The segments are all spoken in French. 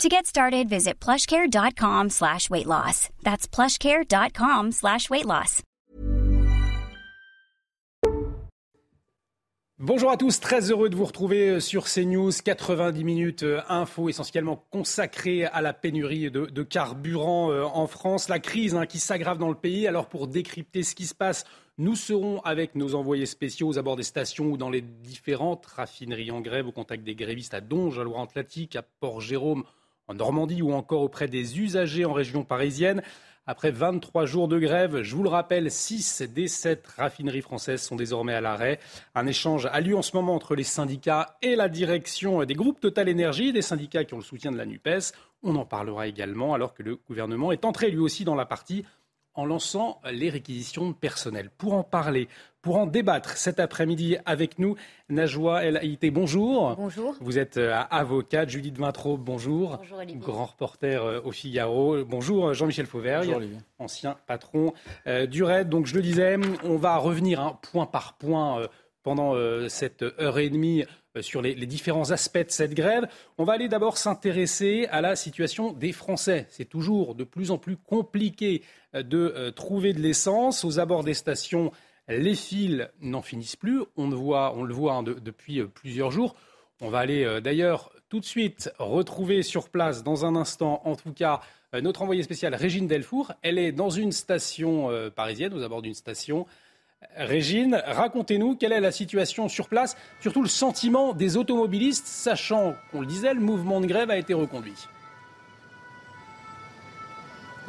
To get started, visit plushcare.com slash weight loss. That's plushcare.com slash weight loss. Bonjour à tous, très heureux de vous retrouver sur CNews. 90 minutes euh, info essentiellement consacrées à la pénurie de, de carburant euh, en France. La crise hein, qui s'aggrave dans le pays. Alors pour décrypter ce qui se passe, nous serons avec nos envoyés spéciaux aux abords des stations ou dans les différentes raffineries en grève au contact des grévistes à Donge, à Loire-Atlantique, à Port-Jérôme, en Normandie ou encore auprès des usagers en région parisienne. Après 23 jours de grève, je vous le rappelle, 6 des 7 raffineries françaises sont désormais à l'arrêt. Un échange a lieu en ce moment entre les syndicats et la direction des groupes Total Énergie, des syndicats qui ont le soutien de la NUPES. On en parlera également alors que le gouvernement est entré lui aussi dans la partie en lançant les réquisitions de personnel. Pour en parler, pour en débattre cet après-midi avec nous, Najwa El Haïté, bonjour. Bonjour. Vous êtes euh, avocate. Judith Vintraud, bonjour. Bonjour Olivier. Grand reporter euh, au Figaro. Bonjour Jean-Michel Fauvergue, ancien patron euh, du RAID. Donc je le disais, on va revenir hein, point par point euh, pendant euh, cette heure et demie euh, sur les, différents aspects de cette grève. On va aller d'abord s'intéresser à la situation des Français. C'est toujours de plus en plus compliqué euh, de euh, trouver de l'essence aux abords des stations. Les fils n'en finissent plus. On le voit, hein, de- depuis euh, plusieurs jours. On va aller euh, d'ailleurs tout de suite retrouver sur place, dans un instant en tout cas, euh, notre envoyée spéciale Régine Delfour. Elle est dans une station euh, parisienne, aux abords d'une station. Régine, racontez-nous quelle est la situation sur place, surtout le sentiment des automobilistes, sachant qu'on le disait, le mouvement de grève a été reconduit.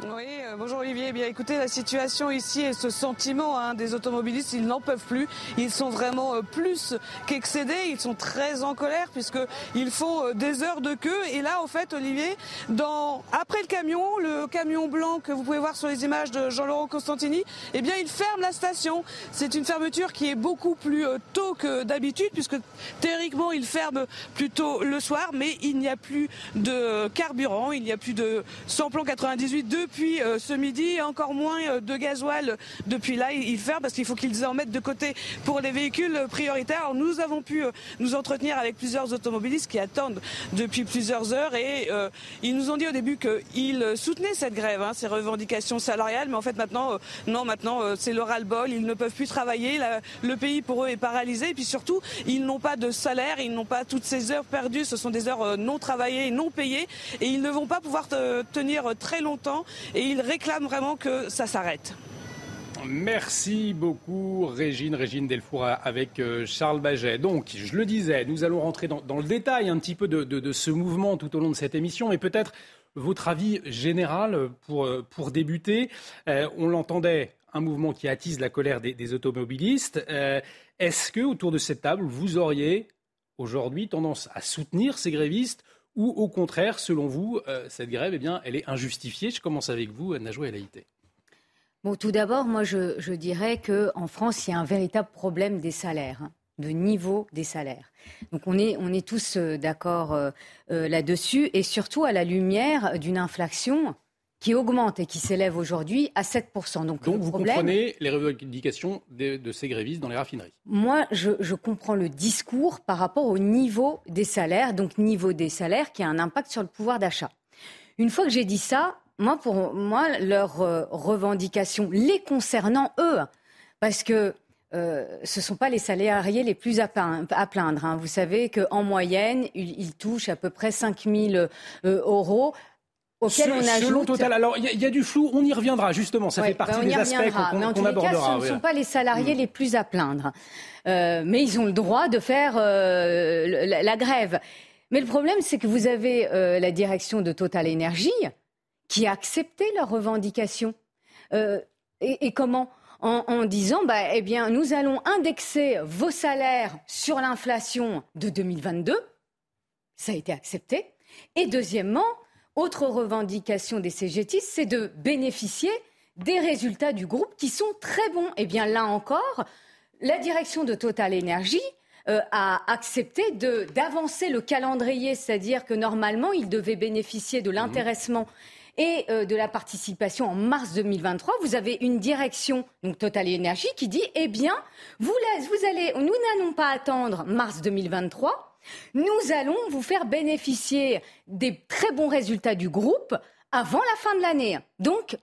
Oui, euh, bonjour Olivier. Eh bien, écoutez, la situation ici et ce sentiment hein, des automobilistes, ils n'en peuvent plus. Ils sont vraiment euh, plus qu'excédés. Ils sont très en colère puisque ils font euh, des heures de queue. Et là, en fait, Olivier, dans après le camion, le camion blanc que vous pouvez voir sur les images de Jean-Laurent Constantini, eh bien, il ferme la station. C'est une fermeture qui est beaucoup plus euh, tôt que d'habitude puisque théoriquement, il ferme plutôt le soir, mais il n'y a plus de carburant, il n'y a plus de samplon 98 depuis euh, ce midi, encore moins euh, de gasoil depuis là. Ferme parce qu'il faut qu'ils en mettent de côté pour les véhicules prioritaires. Nous avons pu euh, nous entretenir avec plusieurs automobilistes qui attendent depuis plusieurs heures et euh, ils nous ont dit au début qu'ils soutenaient cette grève, hein, ces revendications salariales, mais en fait maintenant, euh, non, maintenant euh, c'est le ras-le-bol. Ils ne peuvent plus travailler. Le pays pour eux est paralysé et puis surtout, ils n'ont pas de salaire, ils n'ont pas toutes ces heures perdues. Ce sont des heures euh, non travaillées, non payées et ils ne vont pas pouvoir te- tenir très longtemps et ils réclament vraiment que ça s'arrête. Merci beaucoup Régine, Régine Delfour avec euh, Charles Baget. Donc, je le disais, nous allons rentrer dans, le détail un petit peu de, ce mouvement tout au long de cette émission, mais peut-être votre avis général pour, euh, débuter. Euh, on l'entendait, un mouvement qui attise la colère des, automobilistes. Euh, Est-ce que autour de cette table, vous auriez aujourd'hui tendance à soutenir ces grévistes ou au contraire, selon vous, euh, cette grève, eh bien, elle est injustifiée? Je commence avec vous, Najwa El Haïté. Bon, tout d'abord, moi, je, je dirais qu'en France, il y a un véritable problème des salaires, hein, de niveau des salaires. Donc, on est, on est tous euh, d'accord euh, là-dessus, et surtout à la lumière d'une inflation qui augmente et qui s'élève aujourd'hui à 7%. Donc, Donc le vous problème, comprenez les revendications de, de ces grévistes dans les raffineries. Moi, je, je comprends le discours par rapport au niveau des salaires, donc niveau des salaires qui a un impact sur le pouvoir d'achat. Une fois que j'ai dit ça, moi, pour moi, leurs euh, revendications, les concernant eux, parce que euh, ce ne sont pas les salariés les plus à, plaindre. hein. Vous savez qu'en moyenne, ils, ils touchent à peu près 5 000 euh, euros. Auquel on ajoute... Selon Total, alors il y, a- il y a du flou, on y reviendra justement, ça Ouais, fait partie ben, on y des aspects qu'on Mais en qu'on tous les cas, abordera. ce ne sont pas les salariés Mm. les plus à plaindre. Euh, mais ils ont le droit de faire euh, la, la grève. Mais le problème, c'est que vous avez euh, la direction de Total Énergie qui a accepté leurs revendications. Et, et comment? En, en disant, bah, eh bien, nous allons indexer vos salaires sur l'inflation de 2022. Ça a été accepté. Et deuxièmement, autre revendication des CGT, c'est de bénéficier des résultats du groupe qui sont très bons. Eh bien là encore, la direction de Total Energy euh, a accepté d'avancer le calendrier, c'est-à-dire que normalement, il devait bénéficier de l'intéressement et euh, de la participation en mars 2023. Vous avez une direction, donc Total Energy, qui dit, eh bien, vous, vous allez, nous n'allons pas attendre mars 2023. Nous allons vous faire bénéficier des très bons résultats du groupe avant la fin de l'année. Donc,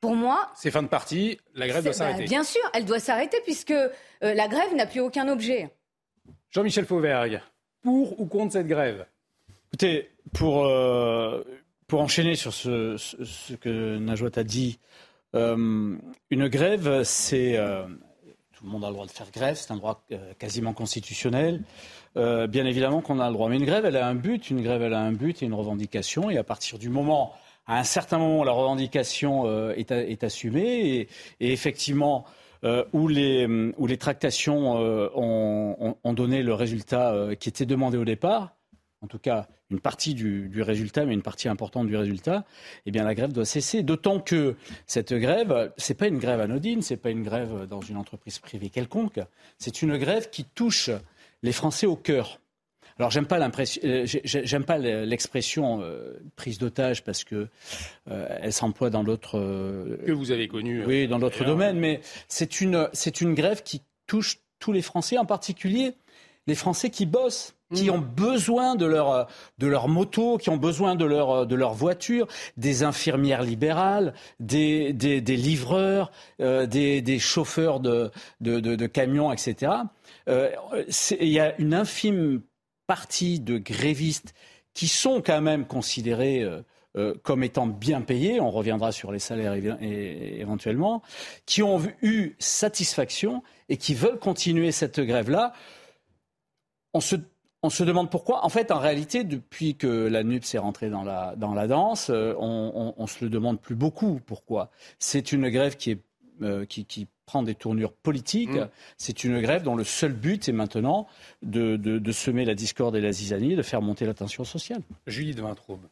pour moi. C'est fin de partie, la grève doit s'arrêter. Bah, bien sûr, elle doit s'arrêter puisque euh, la grève n'a plus aucun objet. Jean-Michel Fauvergue, pour ou contre cette grève? Écoutez, pour, euh, pour enchaîner sur ce, ce, que Najwa a dit, euh, une grève, c'est. Euh, tout le monde a le droit de faire grève, c'est un droit quasiment constitutionnel. bien évidemment qu'on a le droit. Mais une grève, elle a un but. Une grève, elle a un but et une revendication. Et à partir du moment, à un certain moment, la revendication est, est, assumée et, effectivement, euh, où, les, tractations euh, ont, donné le résultat euh, qui était demandé au départ, en tout cas une partie du, du, résultat, mais une partie importante du résultat, eh bien la grève doit cesser. D'autant que cette grève, c'est pas une grève anodine, c'est pas une grève dans une entreprise privée quelconque, c'est une grève qui touche les Français au cœur. Alors j'aime pas euh, j'aime pas l'expression euh, prise d'otage parce que euh, elle s'emploie dans d'autres que vous avez connu. Oui, dans d'autres domaines, mais c'est une c'est une grève qui touche tous les Français, en particulier les Français qui bossent qui mmh. ont besoin de leur de leur moto, qui ont besoin de leur de leur voiture, des infirmières libérales, des des, des livreurs, des, des chauffeurs de de, de, de camions, etc. Il y a une infime partie de grévistes qui sont quand même considérés euh, euh, comme étant bien payés, on reviendra sur les salaires éventuellement, qui ont eu satisfaction et qui veulent continuer cette grève-là. On se, on se, demande pourquoi. En fait, en réalité, depuis que la NUPS est rentrée dans la, dans la danse, euh, on, on, se le demande plus beaucoup pourquoi. C'est une grève qui est qui, qui, prend des tournures politiques. Mm. C'est une grève dont le seul but est maintenant de, semer la discorde et la zizanie, de faire monter la tension sociale. Julie de Vintraube.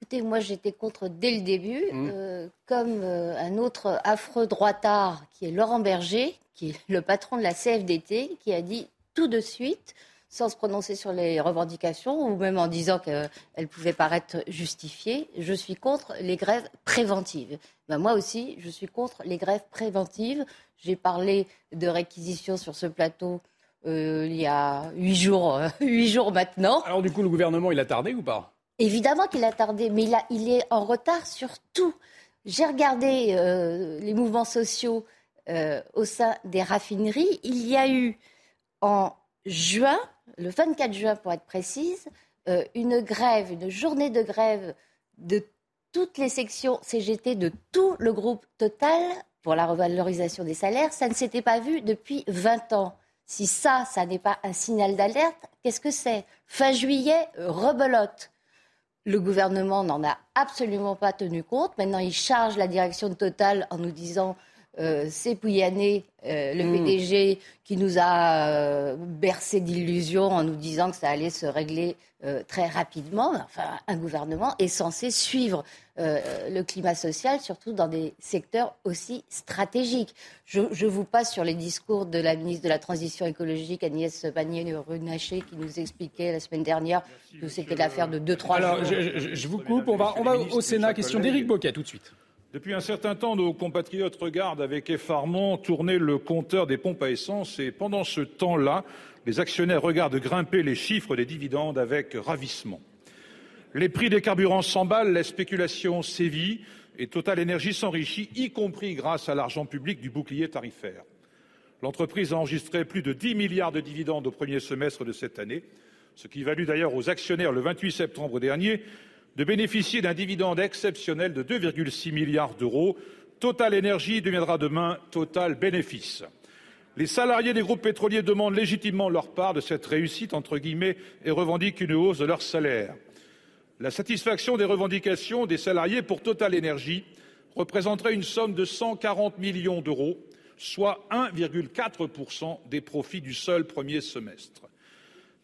Écoutez, moi j'étais contre dès le début, mm. euh, comme euh, un autre affreux droitard qui est Laurent Berger, qui est le patron de la CFDT, qui a dit tout de suite sans se prononcer sur les revendications ou même en disant qu'elles pouvaient paraître justifiées. Je suis contre les grèves préventives. Ben moi aussi, je suis contre les grèves préventives. J'ai parlé de réquisition sur ce plateau euh, il y a huit jours, euh, huit jours maintenant. Alors du coup, le gouvernement, il a tardé ou pas? Évidemment qu'il a tardé, mais il, a, il, est en retard sur tout. J'ai regardé euh, les mouvements sociaux au sein des raffineries. Il y a eu en juin le 24 juin pour être précise, euh, une grève, une journée de grève de toutes les sections CGT de tout le groupe Total pour la revalorisation des salaires. Ça ne s'était pas vu depuis 20 ans. Si ça, ça n'est pas un signal d'alerte, qu'est-ce que c'est? Fin juillet, rebelote. Le gouvernement n'en a absolument pas tenu compte. Maintenant, il charge la direction de Total en nous disant euh, c'est Pouyanné, euh, le hmm. PDG, qui nous a euh, bercé d'illusions en nous disant que ça allait se régler très rapidement. Enfin, un gouvernement est censé suivre le climat social, surtout dans des secteurs aussi stratégiques. Je, vous passe sur les discours de la ministre de la Transition écologique, Agnès Pannier-Runacher, qui nous expliquait la semaine dernière que c'était l'affaire de 2-3 jours. Alors, je, je, vous coupe. On va, on va au Sénat. Question d'Éric Boquet, tout de suite. Depuis un certain temps, nos compatriotes regardent avec effarement tourner le compteur des pompes à essence et pendant ce temps-là, les actionnaires regardent grimper les chiffres des dividendes avec ravissement. Les prix des carburants s'emballent, la spéculation sévit et Total Énergie s'enrichit, y compris grâce à l'argent public du bouclier tarifaire. L'entreprise a enregistré plus de 10 milliards de dividendes au premier semestre de cette année, ce qui valut d'ailleurs aux actionnaires le 28 septembre dernier de bénéficier d'un dividende exceptionnel de 2,6 milliards d'euros. Total Énergie deviendra demain Total Bénéfice. Les salariés des groupes pétroliers demandent légitimement leur part de cette réussite, entre guillemets, et revendiquent une hausse de leur salaire. La satisfaction des revendications des salariés pour Total Énergie représenterait une somme de 140 millions d'euros, soit 1,4% des profits du seul premier semestre.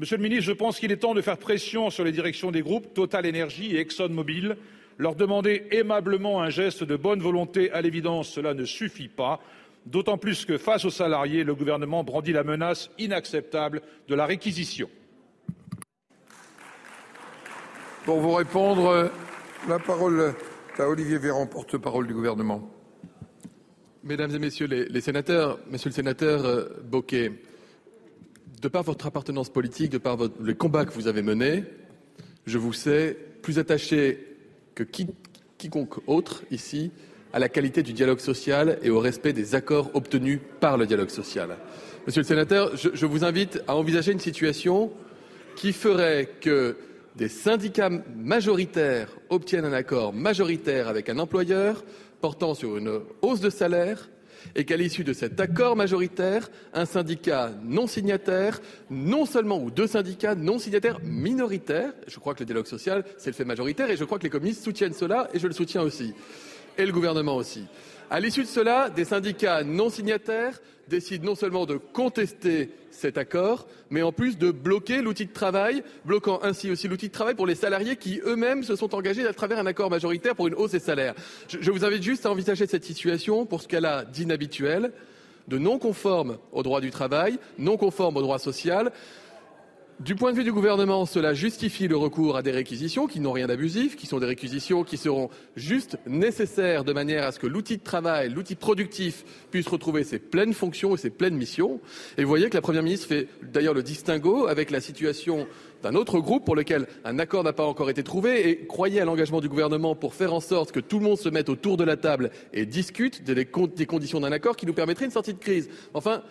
Monsieur le ministre, je pense qu'il est temps de faire pression sur les directions des groupes Total Énergie et ExxonMobil Leur demander aimablement un geste de bonne volonté, à l'évidence, cela ne suffit pas. D'autant plus que face aux salariés, le gouvernement brandit la menace inacceptable de la réquisition. Pour vous répondre, la parole est à Olivier Véran, porte-parole du gouvernement. Mesdames et messieurs les, sénateurs, monsieur le sénateur euh, Bocquet, de par votre appartenance politique, de par les combats que vous avez menés, je vous sais plus attaché que quiconque autre ici à la qualité du dialogue social et au respect des accords obtenus par le dialogue social. Monsieur le sénateur, je vous invite à envisager une situation qui ferait que des syndicats majoritaires obtiennent un accord majoritaire avec un employeur portant sur une hausse de salaire et qu'à l'issue de cet accord majoritaire, un syndicat non signataire, non seulement ou deux syndicats non signataires minoritaires, je crois que le dialogue social, c'est le fait majoritaire, et je crois que les communistes soutiennent cela, et je le soutiens aussi, et le gouvernement aussi. À l'issue de cela, des syndicats non signataires décident non seulement de contester cet accord, mais en plus de bloquer l'outil de travail, bloquant ainsi aussi l'outil de travail pour les salariés qui eux-mêmes se sont engagés à travers un accord majoritaire pour une hausse des salaires. Je, vous invite juste à envisager cette situation pour ce qu'elle a d'inhabituel, de non conforme au droit du travail, non conforme au droit social, du point de vue du gouvernement, cela justifie le recours à des réquisitions qui n'ont rien d'abusif, qui sont des réquisitions qui seront juste nécessaires de manière à ce que l'outil de travail, l'outil productif puisse retrouver ses pleines fonctions et ses pleines missions. Et vous voyez que la Première ministre fait d'ailleurs le distinguo avec la situation d'un autre groupe pour lequel un accord n'a pas encore été trouvé et croyez à l'engagement du gouvernement pour faire en sorte que tout le monde se mette autour de la table et discute des, conditions d'un accord qui nous permettrait une sortie de crise. Enfin,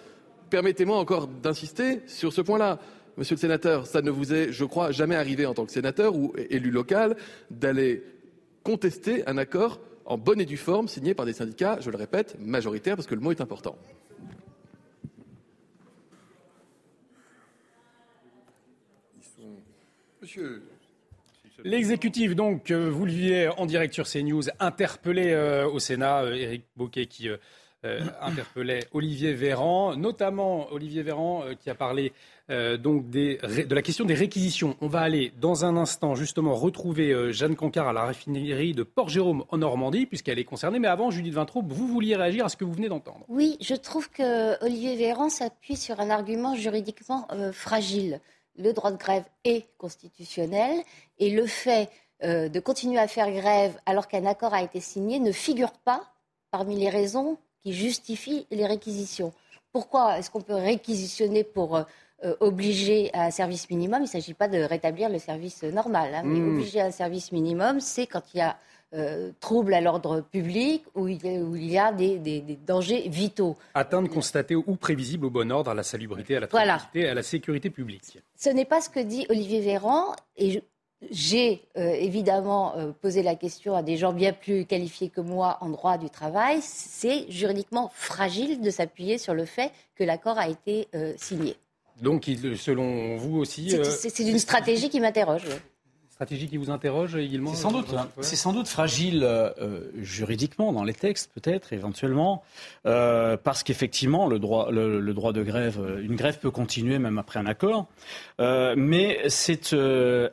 permettez-moi encore d'insister sur ce point-là. Monsieur le sénateur, ça ne vous est, je crois, jamais arrivé en tant que sénateur ou élu local d'aller contester un accord en bonne et due forme signé par des syndicats, je le répète, majoritaires, parce que le mot est important. L'exécutif, donc, euh, vous le vivez en direct sur CNews, interpellé euh, au Sénat, euh, Éric Bocquet qui interpellait Olivier Véran, notamment Olivier Véran qui a parlé euh, donc de la question des réquisitions. On va aller dans un instant justement retrouver euh, Jeanne Cancard à la raffinerie de Port-Jérôme en Normandie, puisqu'elle est concernée. Mais avant, Judith Vintraud, vous vouliez réagir à ce que vous venez d'entendre. Oui, je trouve que Olivier Véran s'appuie sur un argument juridiquement euh, fragile. Le droit de grève est constitutionnel et le fait de continuer à faire grève alors qu'un accord a été signé ne figure pas parmi les raisons qui justifient les réquisitions. Pourquoi est-ce qu'on peut réquisitionner pour euh, obligé à un service minimum, il ne s'agit pas de rétablir le service normal. Hein, mais hmm. obligé à un service minimum, c'est quand il y a euh, trouble à l'ordre public ou il y a, des, dangers vitaux. Atteinte constatée ou prévisible au bon ordre, à la salubrité, à la tranquillité, à la sécurité publique. Ce n'est pas ce que dit Olivier Véran. Et j'ai euh, évidemment posé la question à des gens bien plus qualifiés que moi en droit du travail. C'est juridiquement fragile de s'appuyer sur le fait que l'accord a été signé. Donc, selon vous aussi. C'est euh, une stratégie qui m'interroge. Stratégie qui vous interroge également C'est sans doute, hein. c'est sans doute fragile euh, juridiquement dans les textes, peut-être éventuellement, euh, parce qu'effectivement le droit, le, droit de grève, une grève peut continuer même après un accord, mais c'est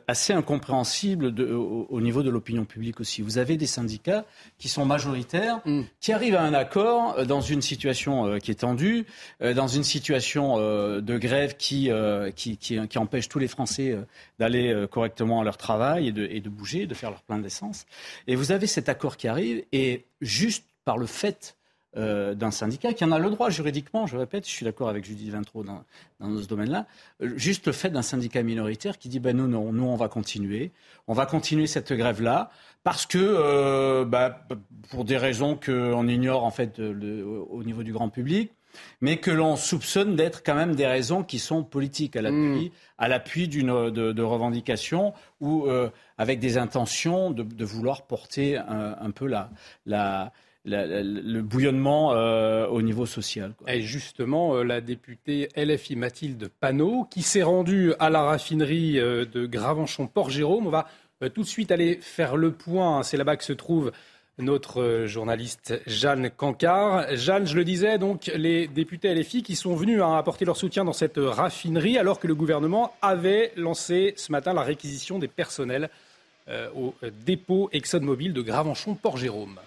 assez incompréhensible au, niveau de l'opinion publique aussi. Vous avez des syndicats qui sont majoritaires, mm. qui arrivent à un accord dans une situation qui est tendue, dans une situation de grève qui, qui, qui, empêche tous les Français d'aller correctement à leur travail et de, bouger, de faire leur plein d'essence. Et vous avez cet accord qui arrive, et juste par le fait euh, d'un syndicat qui en a le droit juridiquement, je répète, je suis d'accord avec Judith Vintraud dans, ce domaine-là, euh, juste le fait d'un syndicat minoritaire qui dit ben non, nous, on va continuer, on va continuer cette grève-là, parce que, euh, bah, pour des raisons qu'on ignore en fait au niveau du grand public, mais que l'on soupçonne d'être quand même des raisons qui sont politiques à l'appui, hmm. à l'appui d'une de, revendications ou euh, avec des intentions de, vouloir porter un, peu la, la, le bouillonnement euh, au niveau social. Et justement, euh, la députée LFI Mathilde Panot, qui s'est rendue à la raffinerie de Gravenchon-Port-Jérôme, on va tout de suite aller faire le point. C'est là-bas que se trouve notre euh, journaliste Jeanne Cancard. Jeanne, je le disais, donc les députés LFI qui sont venus hein, apporter leur soutien dans cette raffinerie alors que le gouvernement avait lancé ce matin la réquisition des personnels au dépôt ExxonMobil de Gravenchon-Port-Jérôme.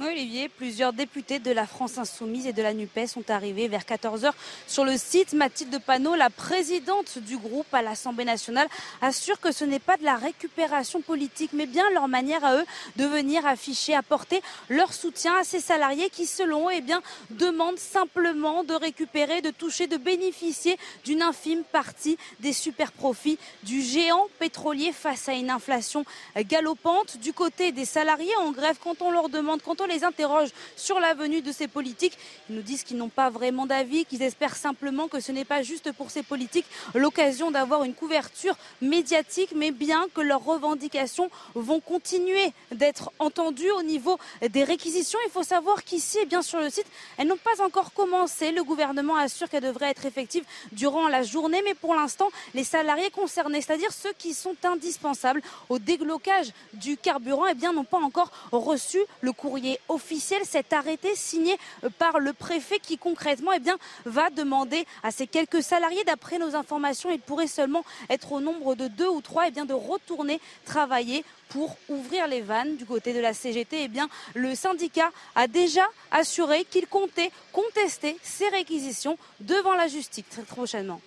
Olivier, plusieurs députés de la France Insoumise et de la NUPES sont arrivés vers 14h sur le site. Mathilde Panot, la présidente du groupe à l'Assemblée nationale, assure que ce n'est pas de la récupération politique, mais bien leur manière à eux de venir afficher, apporter leur soutien à ces salariés qui, selon eux, eh demandent simplement de récupérer, de toucher, de bénéficier d'une infime partie des super profits du géant pétrolier face à une inflation galopante. Du côté des salariés en grève, quand on leur demande, les interroge sur la venue de ces politiques, ils nous disent qu'ils n'ont pas vraiment d'avis, qu'ils espèrent simplement que ce n'est pas juste pour ces politiques l'occasion d'avoir une couverture médiatique, mais bien que leurs revendications vont continuer d'être entendues au niveau des réquisitions. Il faut savoir qu'ici, eh bien sur le site, elles n'ont pas encore commencé. Le gouvernement assure qu'elles devraient être effectives durant la journée, mais pour l'instant, les salariés concernés, c'est-à-dire ceux qui sont indispensables au déglocage du carburant, eh bien n'ont pas encore reçu le courrier officiel, cet arrêté signé euh, par le préfet qui concrètement eh bien, va demander à ces quelques salariés, d'après nos informations, il pourrait seulement être au nombre de deux ou trois, eh bien, de retourner travailler pour ouvrir les vannes du côté de la CGT. Eh bien, le syndicat a déjà assuré qu'il comptait contester ces réquisitions devant la justice très prochainement.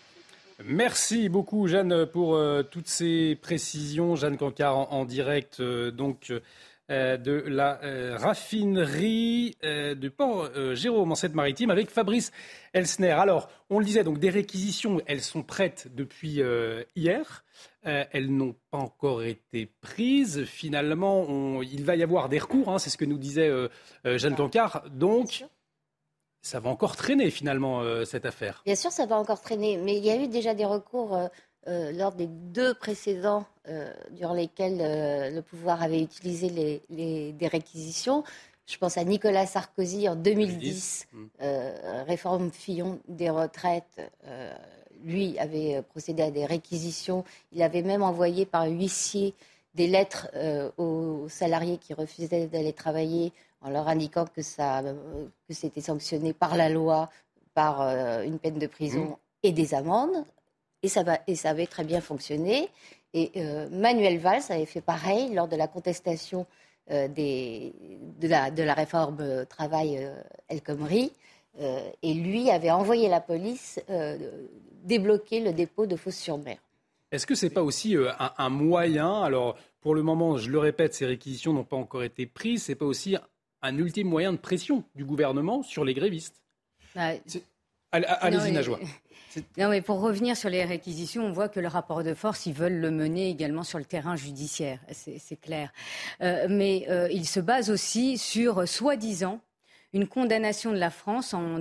Merci beaucoup Jeanne pour euh, toutes ces précisions. Jeanne Cancard en, direct euh, donc de la euh, raffinerie euh, du port Jérôme en Seine-Maritime avec Fabrice Elsner. Alors, on le disait, donc des réquisitions, elles sont prêtes depuis hier. elles n'ont pas encore été prises. Finalement, il va y avoir des recours, hein, c'est ce que nous disait Jeanne Cancard. Donc, ça va encore traîner finalement cette affaire. Bien sûr, ça va encore traîner, mais il y a eu déjà des recours euh, lors des deux précédents euh, durant lesquels euh, le pouvoir avait utilisé les, des réquisitions. Je pense à Nicolas Sarkozy en 2010, mm. réforme Fillon des retraites. lui avait procédé à des réquisitions. Il avait même envoyé par huissier des lettres aux salariés qui refusaient d'aller travailler en leur indiquant que, ça, que c'était sanctionné par la loi, par une peine de prison mm. et des amendes. Et ça, va, et ça avait très bien fonctionné. Et euh, Manuel Valls avait fait pareil lors de la contestation euh, des, de, la, de, la, réforme euh, travail El Khomri. et lui avait envoyé la police débloquer le dépôt de Fos-sur-Mer. Est-ce que ce n'est pas aussi un, un, moyen Alors, pour le moment, je le répète, ces réquisitions n'ont pas encore été prises. Ce n'est pas aussi un ultime moyen de pression du gouvernement sur les grévistes? Bah, Allez-y, Najwa. Non, mais pour revenir sur les réquisitions, on voit que le rapport de force, ils veulent le mener également sur le terrain judiciaire, c'est clair. Euh, mais euh, il se base aussi sur, soi-disant, une condamnation de la France en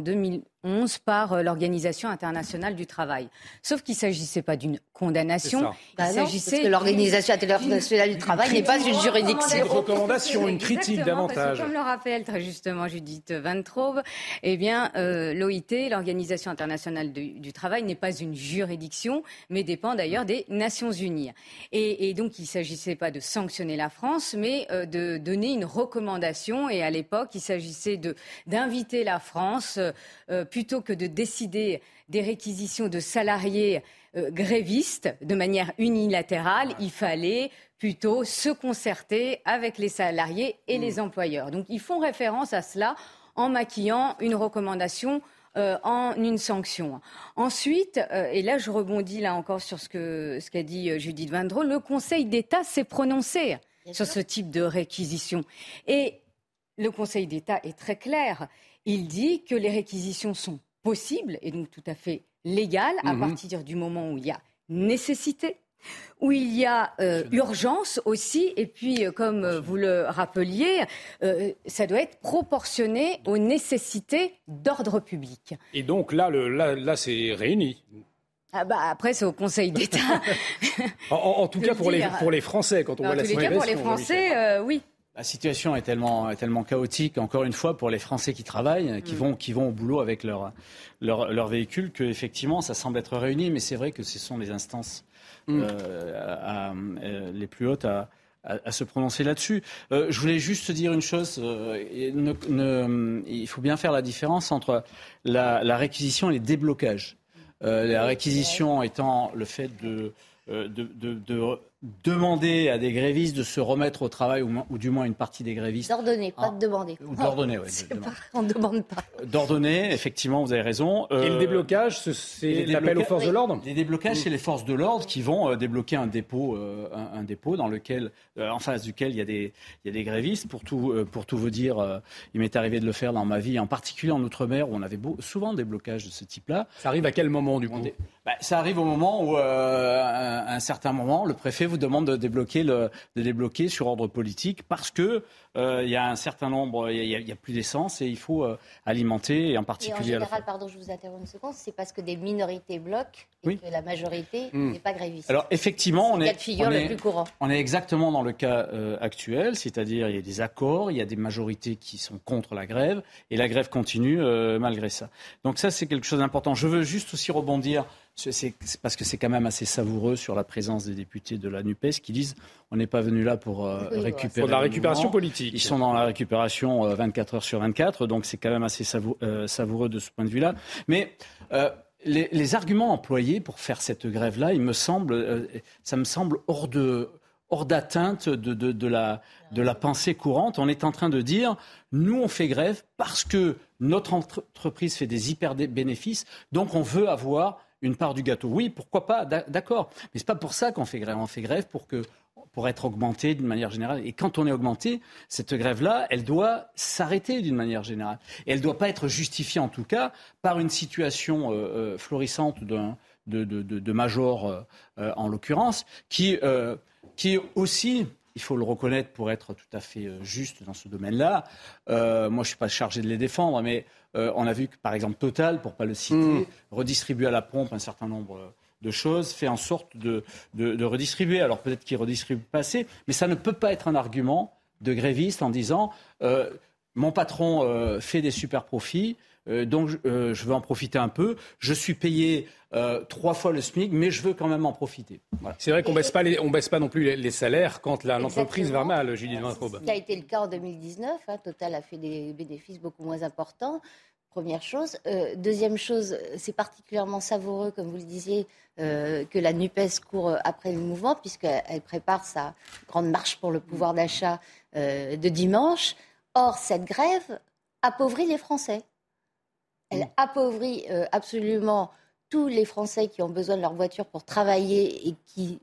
2011 par euh, l'Organisation internationale du travail. Sauf qu'il ne s'agissait pas d'une condamnation. Il bah s'agissait que l'Organisation internationale du travail n'est pas une juridiction. Une recommandation, une critique davantage. comme le rappelle très justement Judith Van Traube, eh bien, euh, l'OIT, l'Organisation internationale du, travail, n'est pas une juridiction, mais dépend d'ailleurs des Nations Unies. Et, donc, il ne s'agissait pas de sanctionner la France, mais euh, de donner une recommandation. Et à l'époque, il s'agissait de d'inviter la France, euh, plutôt que de décider des réquisitions de salariés euh, grévistes de manière unilatérale, il fallait plutôt se concerter avec les salariés et les hmm. employeurs. Donc ils font référence à cela en maquillant une recommandation euh, en une sanction. Ensuite, et là je rebondis là encore sur ce qu'a ce qu'a dit Judith Vandro, le Conseil d'État s'est prononcé sur ce type de réquisition. Et le Conseil d'État est très clair. Il dit que les réquisitions sont possibles et donc tout à fait légales à mhm. partir du moment où il y a nécessité, où il y a euh, urgence aussi, et puis euh, comme euh, vous le rappeliez, ça doit être proportionné aux nécessités d'ordre public. Et donc là, le, là, c'est réuni. Ah bah après, c'est au Conseil d'État. en, tout cas, pour les, pour les Français, quand on voit la situation. En tous les cas, pour les Français, oui. La situation est tellement, tellement chaotique, encore une fois, pour les Français qui travaillent, qui, mm. vont, qui vont au boulot avec leur, leur, leur véhicule, qu'effectivement, ça semble être réuni, mais c'est vrai que ce sont les instances mm. euh, euh, les plus hautes à, à, se prononcer là-dessus. Euh, je voulais juste dire une chose. il faut bien faire la différence entre la, la réquisition et les déblocages. la réquisition étant le fait de de, de, demander à des grévistes de se remettre au travail, ou, du moins une partie des grévistes. D'ordonner, pas de demander. D'ordonner, oui. on ne demande pas. D'ordonner, effectivement, vous avez raison. Et le déblocage, c'est l'appel aux forces de l'ordre Les déblocages, c'est les forces de l'ordre qui vont débloquer un dépôt, un, dépôt dans lequel, en face duquel il y a des, il y a des grévistes. Pour tout, pour tout vous dire, il m'est arrivé de le faire dans ma vie, en particulier en Outre-mer, où on avait souvent des blocages de ce type-là. Ça arrive à quel moment, du coup bah, Ça arrive au moment où, à un certain moment, le préfet vous demande de débloquer, le, de débloquer sur ordre politique parce que euh, il y a un certain nombre, il y, a plus d'essence et il faut euh, alimenter, et en particulier. Et en général, pardon, je vous interromps une seconde, c'est parce que des minorités bloquent et que la majorité hmm. n'est pas gréviste. Alors effectivement, on est, figure on, est, le plus courant. on est exactement dans le cas euh, actuel, c'est-à-dire il y a des accords, il y a des majorités qui sont contre la grève et la grève continue malgré ça. Donc ça, c'est quelque chose d'important. Je veux juste aussi rebondir c'est parce que c'est quand même assez savoureux sur la présence des députés de la NUPES qui disent on n'est pas venu là pour euh, récupérer. Pour la récupération politique. Ils sont dans la récupération 24 euh, heures sur 24, donc c'est quand même assez euh, savoureux de ce point de vue-là. Mais les, arguments employés pour faire cette grève-là, il me semble, ça me semble hors de hors d'atteinte de, de, la, de la pensée courante. On est en train de dire, nous, on fait grève parce que notre entreprise fait des hyper bénéfices, donc on veut avoir une part du gâteau. Oui, pourquoi pas, d'accord. Mais c'est pas pour ça qu'on fait grève. On fait grève pour que pour être augmenté d'une manière générale. Et quand on est augmenté, cette grève-là, elle doit s'arrêter d'une manière générale. Et elle ne doit pas être justifiée, en tout cas, par une situation euh, euh, florissante de, de, de, major, euh, en l'occurrence, qui, qui aussi il faut le reconnaître pour être tout à fait juste dans ce domaine-là. moi, je ne suis pas chargé de les défendre, mais euh, on a vu que, par exemple, Total, pour ne pas le citer, mm. redistribue à la pompe un certain nombre de choses, fait en sorte de, redistribuer. Alors peut-être qu'il redistribue pas assez, mais ça ne peut pas être un argument de gréviste en disant euh, mon patron euh, fait des super profits, donc je veux en profiter un peu. Je suis payé trois fois le SMIC, mais je veux quand même en profiter. C'est vrai qu'on ne baisse, pas baisse pas non plus les, salaires quand l'entreprise va mal, Vintraube. Ça a été le cas en 2019. Hein. Total a fait des bénéfices beaucoup moins importants. Première chose. Euh, deuxième chose, c'est particulièrement savoureux, comme vous le disiez, euh, que la NUPES court après le mouvement, puisqu'elle prépare sa grande marche pour le pouvoir d'achat euh, de dimanche. Or, cette grève appauvrit les Français. Elle mm. appauvrit absolument tous les Français qui ont besoin de leur voiture pour travailler et qui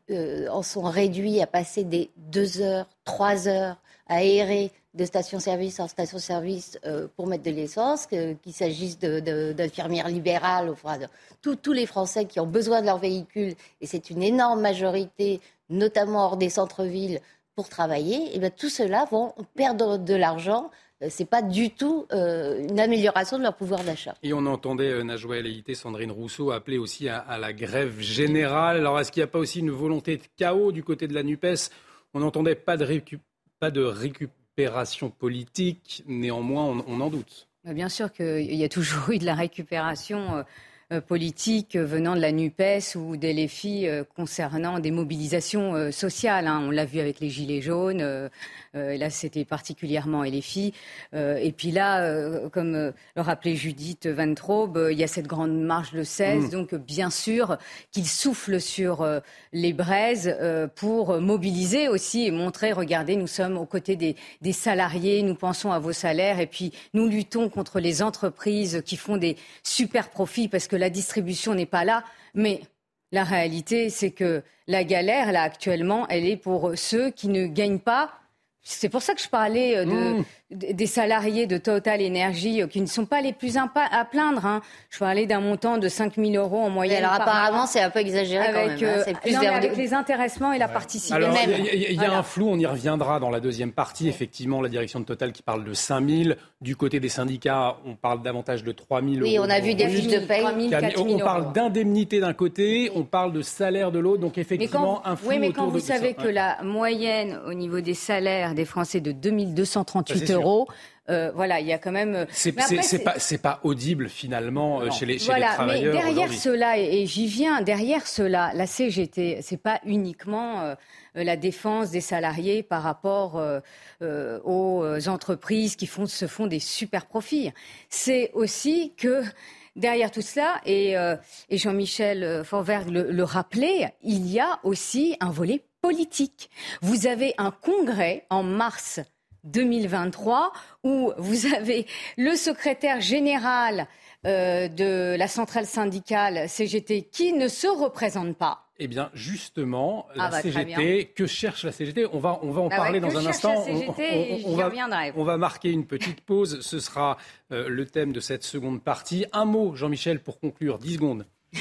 en sont réduits à passer des deux heures, trois heures à errer de station-service en station-service euh, pour mettre de l'essence, qu'il s'agisse d'infirmières libérales, enfin, de, tous les Français qui ont besoin de leur véhicule, et c'est une énorme majorité, notamment hors des centres-villes, pour travailler, et bien tout cela vont perdre de l'argent. Euh, Ce n'est pas du tout euh, une amélioration de leur pouvoir d'achat. Et on entendait Najwa El Sandrine Rousseau appeler aussi à, la grève générale. Alors est-ce qu'il n'y a pas aussi une volonté de chaos du côté de la NUPES? On n'entendait pas de, pas de récupération récupération politique, néanmoins, on, on en doute. Bien sûr qu'il y a toujours eu de la récupération euh, euh, politique venant de la NUPES ou des LFI euh, concernant des mobilisations sociales. Hein. On l'a vu avec les Gilets jaunes, là c'était particulièrement LFI. et puis là, comme le rappelait Judith Van Traube, il y a cette grande marche le 16, mm. donc bien sûr qu'il souffle sur les braises pour mobiliser aussi et montrer, regardez, nous sommes aux côtés des, des salariés, nous pensons à vos salaires et puis nous luttons contre les entreprises qui font des super profits parce que la distribution n'est pas là, mais la réalité, c'est que la galère, là, actuellement, elle est pour ceux qui ne gagnent pas. C'est pour ça que je parlais euh, de, mmh des salariés de Total Energy euh, qui ne sont pas les plus à plaindre. Hein. Je parlais d'un montant de 5 000 euros en moyenne. alors apparemment, c'est un peu exagéré avec, quand même. Hein. Euh, plus non, avec les intéressements et la participation. Il y, a un flou, on y reviendra dans la deuxième partie. Effectivement, la direction de Total qui parle de 5 000. Du côté des syndicats, on parle davantage de 3 000 Oui, on a vu des fiches de paye. 000, on parle d'indemnité d'un côté, on parle de salaire de l'autre. Donc effectivement, un flou Oui, mais quand vous savez que la moyenne au niveau des salaires des Français de 2238 euros euros. Euh, voilà, il y a quand même. C'est pas, pas, audible finalement chez les, chez les travailleurs. Mais derrière cela, et, j'y viens, derrière cela, la CGT, c'est pas uniquement la défense des salariés par rapport aux entreprises qui font, se font des super profits. C'est aussi que derrière tout cela, et, Jean-Michel Forverg le, le rappelait, il y a aussi un volet politique. Vous avez un congrès en mars 2023 où vous avez le secrétaire général euh, de la centrale syndicale CGT qui ne se représente pas. Eh bien, justement, la ah bah, CGT, que cherche la CGT on va, on va en ah parler dans un instant. on, va, on, va, marquer une petite pause. Ce sera euh, le thème de cette seconde partie. Un mot, Jean-Michel, pour conclure. 10 secondes.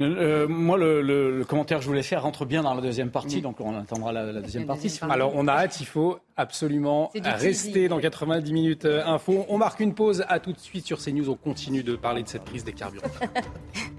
Euh, moi, le, commentaire que je voulais faire rentre bien dans la deuxième partie, donc on attendra la, deuxième partie. Alors, on a hâte, il faut absolument rester dans 90 minutes euh, info. On marque une pause, à tout de suite sur CNews, on continue de parler de cette crise des carburants.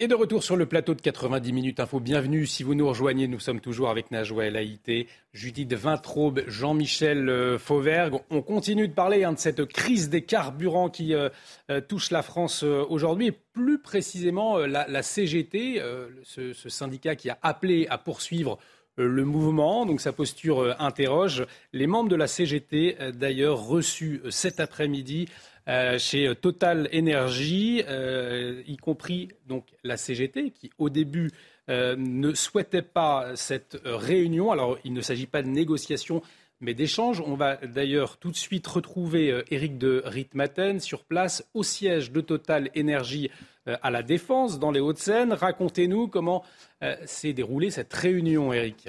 Et de retour sur le plateau de 90 minutes info. Bienvenue si vous nous rejoignez. Nous sommes toujours avec Najwa El Haïté, Judith Vintraube, Jean-Michel euh, Fauvergue. On continue de parler hein, de cette crise des carburants qui euh, euh, touche la France aujourd'hui et plus précisément la, CGT, ce, ce, syndicat qui a appelé à poursuivre le mouvement. Donc sa posture interroge. Les membres de la CGT, d'ailleurs, reçus cet après-midi euh, chez Total Energy, euh, y compris donc la CGT, qui au début euh, ne souhaitait pas cette réunion. Alors il ne s'agit pas de négociation, mais d'échange. On va d'ailleurs tout de suite retrouver Éric de Ritmaten sur place au siège de Total Energy à la Défense, dans les Hauts-de-Seine. Racontez-nous comment s'est déroulée cette réunion, Éric.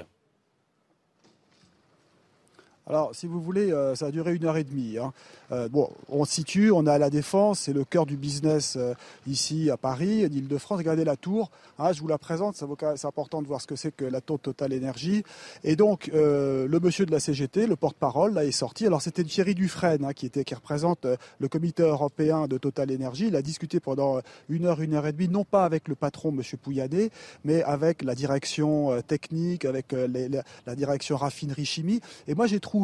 Alors, si vous voulez, ça a duré une heure et demie. Hein. Euh, bon, on se situe, on est à la Défense, c'est le cœur du business euh, ici à Paris, en Ile-de-France. Regardez la tour, hein, je vous la présente, c'est important de voir ce que c'est que la tour Total Énergie. Et donc, euh, le monsieur de la CGT, le porte-parole, là, est sorti. Alors, c'était Thierry Dufresne, hein, qui, était, qui représente le comité européen de Total Énergie. Il a discuté pendant une heure, une heure et demie, non pas avec le patron, monsieur Pouyadet, mais avec la direction technique, avec la direction raffinerie chimie. Et moi, j'ai trouvé,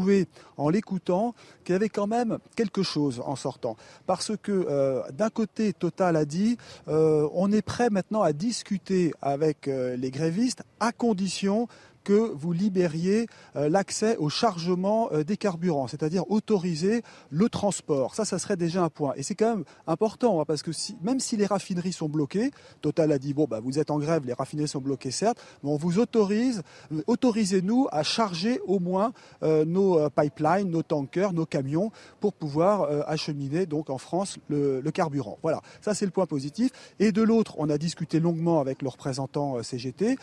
en l'écoutant, qu'il y avait quand même quelque chose en sortant. Parce que euh, d'un côté, Total a dit, euh, on est prêt maintenant à discuter avec euh, les grévistes à condition que vous libériez euh, l'accès au chargement euh, des carburants, c'est-à-dire autoriser le transport. Ça, ça serait déjà un point. Et c'est quand même important, hein, parce que même si les raffineries sont bloquées, Total a dit, bon, bah, vous êtes en grève, les raffineries sont bloquées, certes, mais on vous autorise, euh, autorisez-nous à charger au moins nos pipelines, nos tankers, nos camions, pour pouvoir acheminer donc en France le, le carburant. Voilà, ça c'est le point positif. Et de l'autre, on a discuté longuement avec le représentant CGT.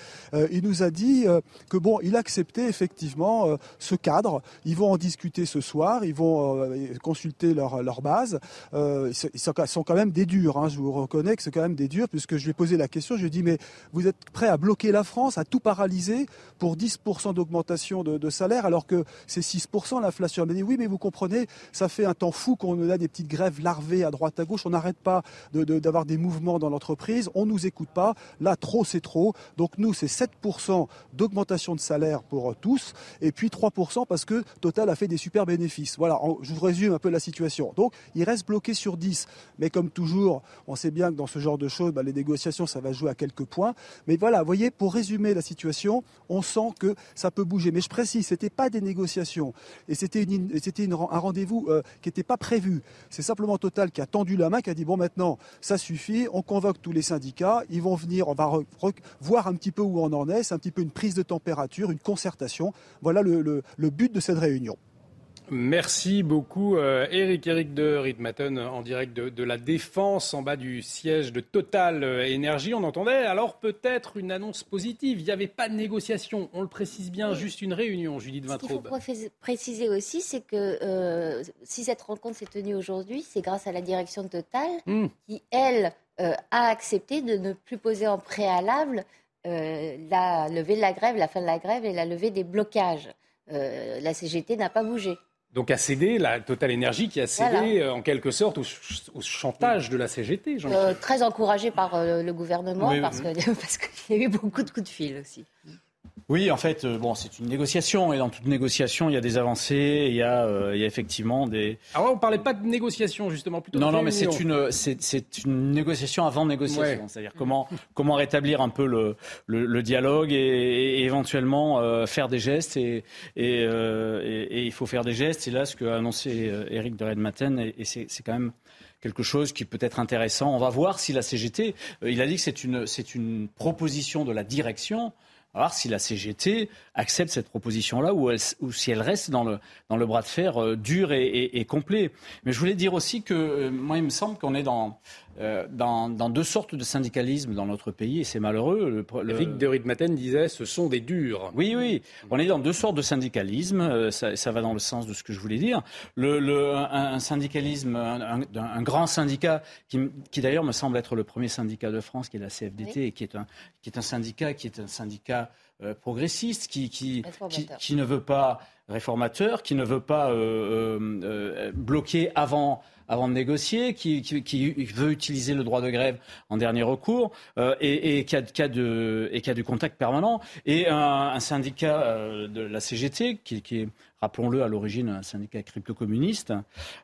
il nous a dit que bon, il acceptait effectivement euh, ce cadre. Ils vont en discuter ce soir, ils vont euh, consulter leur, leur base. Euh, ils sont quand même des durs, hein. je vous reconnais que c'est quand même des durs, puisque je lui ai posé la question, je lui ai dit, mais vous êtes prêt à bloquer la France, à tout paralyser pour 10% d'augmentation de, salaire, alors que c'est 6% l'inflation? Il m'a dit, oui, mais vous comprenez, ça fait un temps fou qu'on a des petites grèves larvées à droite, à gauche, on n'arrête pas d'avoir des mouvements dans l'entreprise, on nous écoute pas, là, trop, c'est trop. Donc nous, c'est 7% d'augmentation de salaire pour tous, et puis 3% parce que Total a fait des super bénéfices. Voilà, je vous résume un peu la situation. Donc, il reste bloqué sur 10. Mais comme toujours, on sait bien que dans ce genre de choses, bah, les négociations, ça va jouer à quelques points. Mais voilà, vous voyez, pour résumer la situation, on sent que ça peut bouger. Mais je précise, c'était pas des négociations, et c'était c'était un rendez-vous euh, qui n'était pas prévu. C'est simplement Total qui a tendu la main, qui a dit bon maintenant, ça suffit, on convoque tous les syndicats, ils vont venir, on va voir un petit peu où on en est, c'est un petit peu une prise de température une concertation. Voilà le, but de cette réunion. Merci beaucoup, Eric. Euh, Eric de Ritmaten, en direct de, la Défense, en bas du siège de Total Énergie. On entendait alors peut-être une annonce positive. Il n'y avait pas de négociation, on le précise bien, juste une réunion, Judith Vintraube. Ce qu'il faut préciser aussi, c'est que euh, si cette rencontre s'est tenue aujourd'hui, c'est grâce à la direction de Total hmm. qui, elle, euh, a accepté de ne plus poser en préalable euh, la levée de la grève, la fin de la grève et la levée des blocages. Euh, la CGT n'a pas bougé. Donc a cédé, la Total Énergie qui a cédé euh, en quelque sorte au, chantage de la CGT. très encouragé par le gouvernement parce qu'il y a eu beaucoup de coups de fil aussi. Oui, en fait, euh, bon, c'est une négociation et dans toute négociation, il y a des avancées, il y a, euh, il y a effectivement des. Alors, on parlait pas de négociation justement, plutôt. Non, non, mais c'est une, c'est, c'est une négociation avant négociation, Ouais. c'est-à-dire comment, comment rétablir un peu le, le, le dialogue et, et éventuellement euh, faire des gestes et, et, euh, et- il faut faire des gestes. Et là, ce qu'a annoncé euh, Éric de Redmaten, et, c'est, c'est quand même quelque chose qui peut être intéressant. On va voir si la CGT, euh, il a dit que c'est une, c'est une proposition de la direction. Voir si la CGT accepte cette proposition-là ou, si elle reste dans le, dans le bras de fer euh, dur et complet. Mais je voulais dire aussi que euh, moi, il me semble qu'on est dans, euh, dans, dans deux sortes de syndicalisme dans notre pays et c'est malheureux. Le, le- Eric de Ritmaten disait ce sont des durs. oui, oui. On est dans deux sortes de syndicalisme. euh, Ça, ça va dans le sens de ce que je voulais dire. Le, le- un, un syndicalisme, un, un- un grand syndicat, qui, qui d'ailleurs me semble être le premier syndicat de France, qui est la CFDT, et qui est un, qui est un syndicat, qui est un syndicat progressiste, qui, qui, qui, ne veut pas réformateur, qui ne veut pas euh, euh, euh, bloquer avant avant de négocier, qui, qui- qui veut utiliser le droit de grève en dernier recours euh, et, et qui, a, qui a de, et qui a du contact permanent, et un, un syndicat euh, de la CGT, qui, qui est, rappelons-le, à l'origine un syndicat crypto-communiste,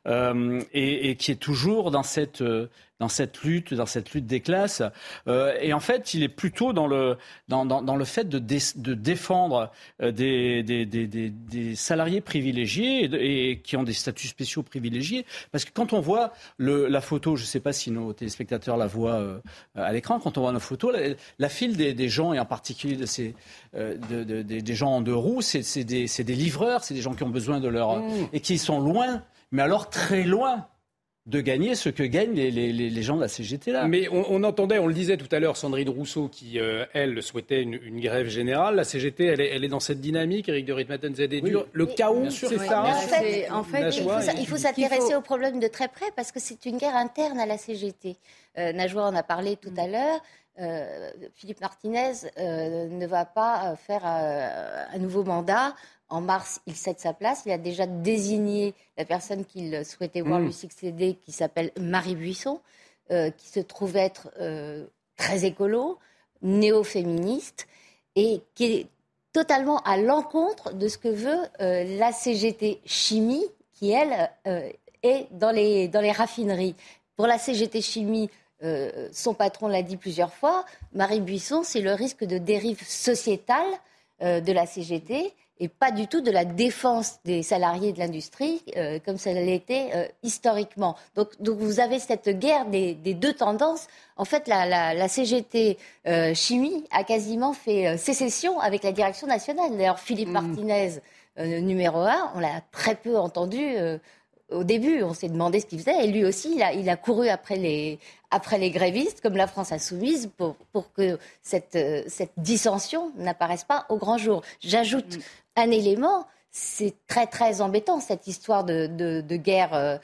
euh, et, et qui est toujours dans cette, euh, dans cette lutte, dans cette lutte des classes. Euh, et en fait, il est plutôt dans le, dans, dans, dans le fait de, dé- de défendre euh, des, des, des, des, salariés privilégiés et, qui ont des statuts spéciaux privilégiés. Parce que quand on voit le, la photo, je ne sais pas si nos téléspectateurs la voient euh, à l'écran, quand on voit nos photos, la, la file des, des gens, et en particulier de ces, euh, de- de- des- des gens en deux roues, c'est c'est des, c'est des livreurs, c'est des gens qui ont besoin de leur... et qui sont loin, mais alors très loin de gagner ce que gagnent les, les, les- les gens de la CGT là. Mais on, on entendait, on le disait tout à l'heure, Sandrine Rousseau qui, euh, elle, souhaitait une, une grève générale. La CGT, elle est, elle est dans cette dynamique. Eric de Ritmaten, des Oui. durs. Le chaos, c'est Oui, ça en fait, en Il faut, s'intéresser faut- au problème de très près parce que c'est une guerre interne à la CGT. Euh, Najwa en a parlé tout à l'heure. Euh, Philippe Martinez euh, ne va pas faire euh, un nouveau mandat. En mars, il cède sa place. Il a déjà désigné la personne qu'il souhaitait voir Mm. lui succéder, qui s'appelle Marie Buisson, euh, qui se trouve être euh, très écolo, néo-féministe et qui est totalement à l'encontre de ce que veut euh, la CGT Chimie, qui, elle, est dans les, dans les raffineries. Pour la CGT Chimie, euh, son patron l'a dit plusieurs fois, Marie Buisson, c'est le risque de dérive sociétale euh, de la CGT et pas du tout de la défense des salariés de l'industrie, euh, comme ça l'était euh, historiquement. Donc, donc vous avez cette guerre des, des deux tendances. En fait, la, la, la CGT euh, Chimie a quasiment fait euh, sécession avec la direction nationale. D'ailleurs, Philippe Martinez, euh, numéro un, on l'a très peu entendu au début. On s'est demandé ce qu'il faisait. Et lui aussi, il a, il a couru après les, après les grévistes, comme la France insoumise, pour, pour que cette, cette dissension n'apparaisse pas au grand jour. J'ajoute un élément, c'est très très embêtant cette histoire de, de, de guerre euh,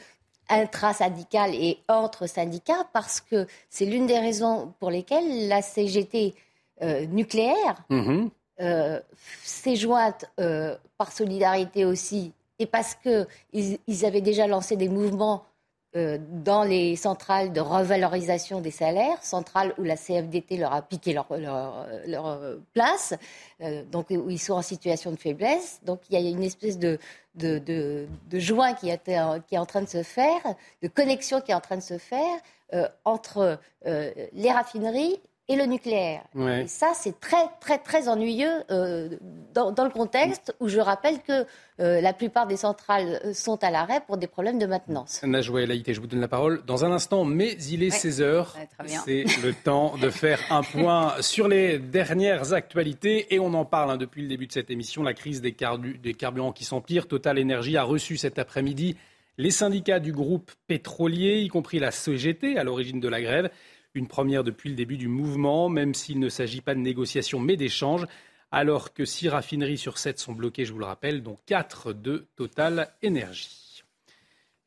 intra-syndicale et entre syndicats, parce que c'est l'une des raisons pour lesquelles la CGT euh, nucléaire Mhm. euh, s'est jointe euh, par solidarité aussi, et parce que ils, ils avaient déjà lancé des mouvements euh, dans les centrales de revalorisation des salaires, centrales où la CFDT leur a piqué leur, leur, euh, place, euh, donc où ils sont en situation de faiblesse. Donc il y a une espèce de, de, de, joint qui, qui est en train de se faire, de connexion qui est en train de se faire entre les raffineries et le nucléaire. Ouais. Et ça, c'est très, très, très ennuyeux euh, dans, dans le contexte où je rappelle que euh, la plupart des centrales euh, sont à l'arrêt pour des problèmes de maintenance. Najwa El Haïté, je vous donne la parole dans un instant, mais il est Ouais. 16 heures. Ouais, très bien. C'est le temps de faire un point sur les dernières actualités et on en parle hein, depuis le début de cette émission. La crise des, carbu- des carburants qui s'empire. Total Energy a reçu cet après-midi les syndicats du groupe pétrolier, y compris la CGT, à l'origine de la grève. Une première depuis le début du mouvement, même s'il ne s'agit pas de négociations mais d'échanges. Alors que six raffineries sur sept sont bloquées, je vous le rappelle, dont quatre de Total Energy.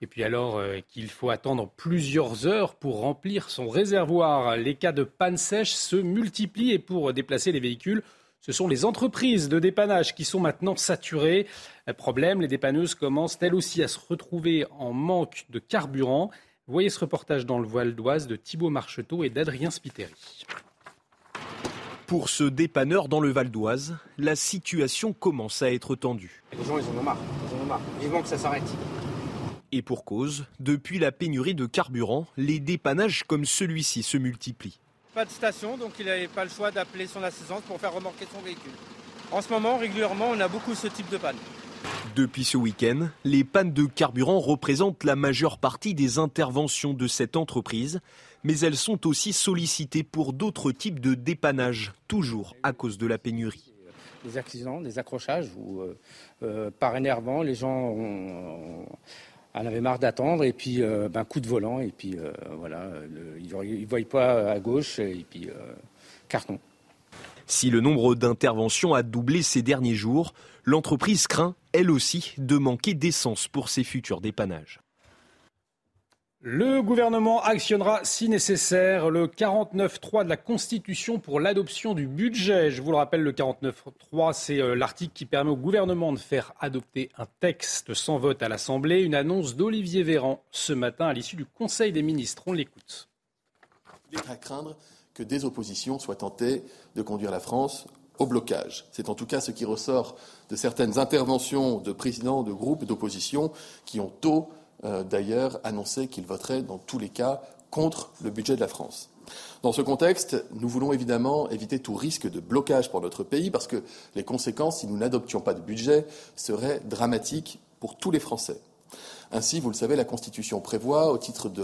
Et puis alors euh, qu'il faut attendre plusieurs heures pour remplir son réservoir. Les cas de panne sèche se multiplient et pour déplacer les véhicules, ce sont les entreprises de dépannage qui sont maintenant saturées. Euh, Problème, les dépanneuses commencent elles aussi à se retrouver en manque de carburant. Voyez ce reportage dans le voile d'Oise de Thibault Marcheteau et d'Adrien Spiteri. Pour ce dépanneur dans le Val d'Oise, la situation commence à être tendue. Les gens, ils en ont marre. Ils en ont marre. Vivement que ça s'arrête. Et pour cause, depuis la pénurie de carburant, les dépannages comme celui-ci se multiplient. Pas de station, donc il n'avait pas le choix d'appeler son assistance pour faire remorquer son véhicule. En ce moment, régulièrement, on a beaucoup ce type de panne. Depuis ce week-end, les pannes de carburant représentent la majeure partie des interventions de cette entreprise, mais elles sont aussi sollicitées pour d'autres types de dépannage, toujours à cause de la pénurie. Des accidents, des accrochages, ou euh, euh, par énervant, les gens en avaient marre d'attendre, et puis euh, ben, coup de volant, et puis voilà, ils ne voient pas à gauche, et puis carton. Si le nombre d'interventions a doublé ces derniers jours, l'entreprise craint, elle aussi, de manquer d'essence pour ses futurs dépannages. Le gouvernement actionnera, si nécessaire, le 49.3 de la Constitution pour l'adoption du budget. Je vous le rappelle, le 49.3, c'est euh, l'article qui permet au gouvernement de faire adopter un texte sans vote à l'Assemblée. Une annonce d'Olivier Véran ce matin à l'issue du Conseil des ministres. On l'écoute. Il est à craindre que des oppositions soient tentées de conduire la France au blocage. C'est en tout cas ce qui ressort de certaines interventions de présidents de groupes d'opposition qui ont tôt euh, d'ailleurs annoncé qu'ils voteraient dans tous les cas contre le budget de la France. Dans ce contexte, nous voulons évidemment éviter tout risque de blocage pour notre pays parce que les conséquences, si nous n'adoptions pas de budget, seraient dramatiques pour tous les Français. Ainsi, vous le savez, la Constitution prévoit, au titre de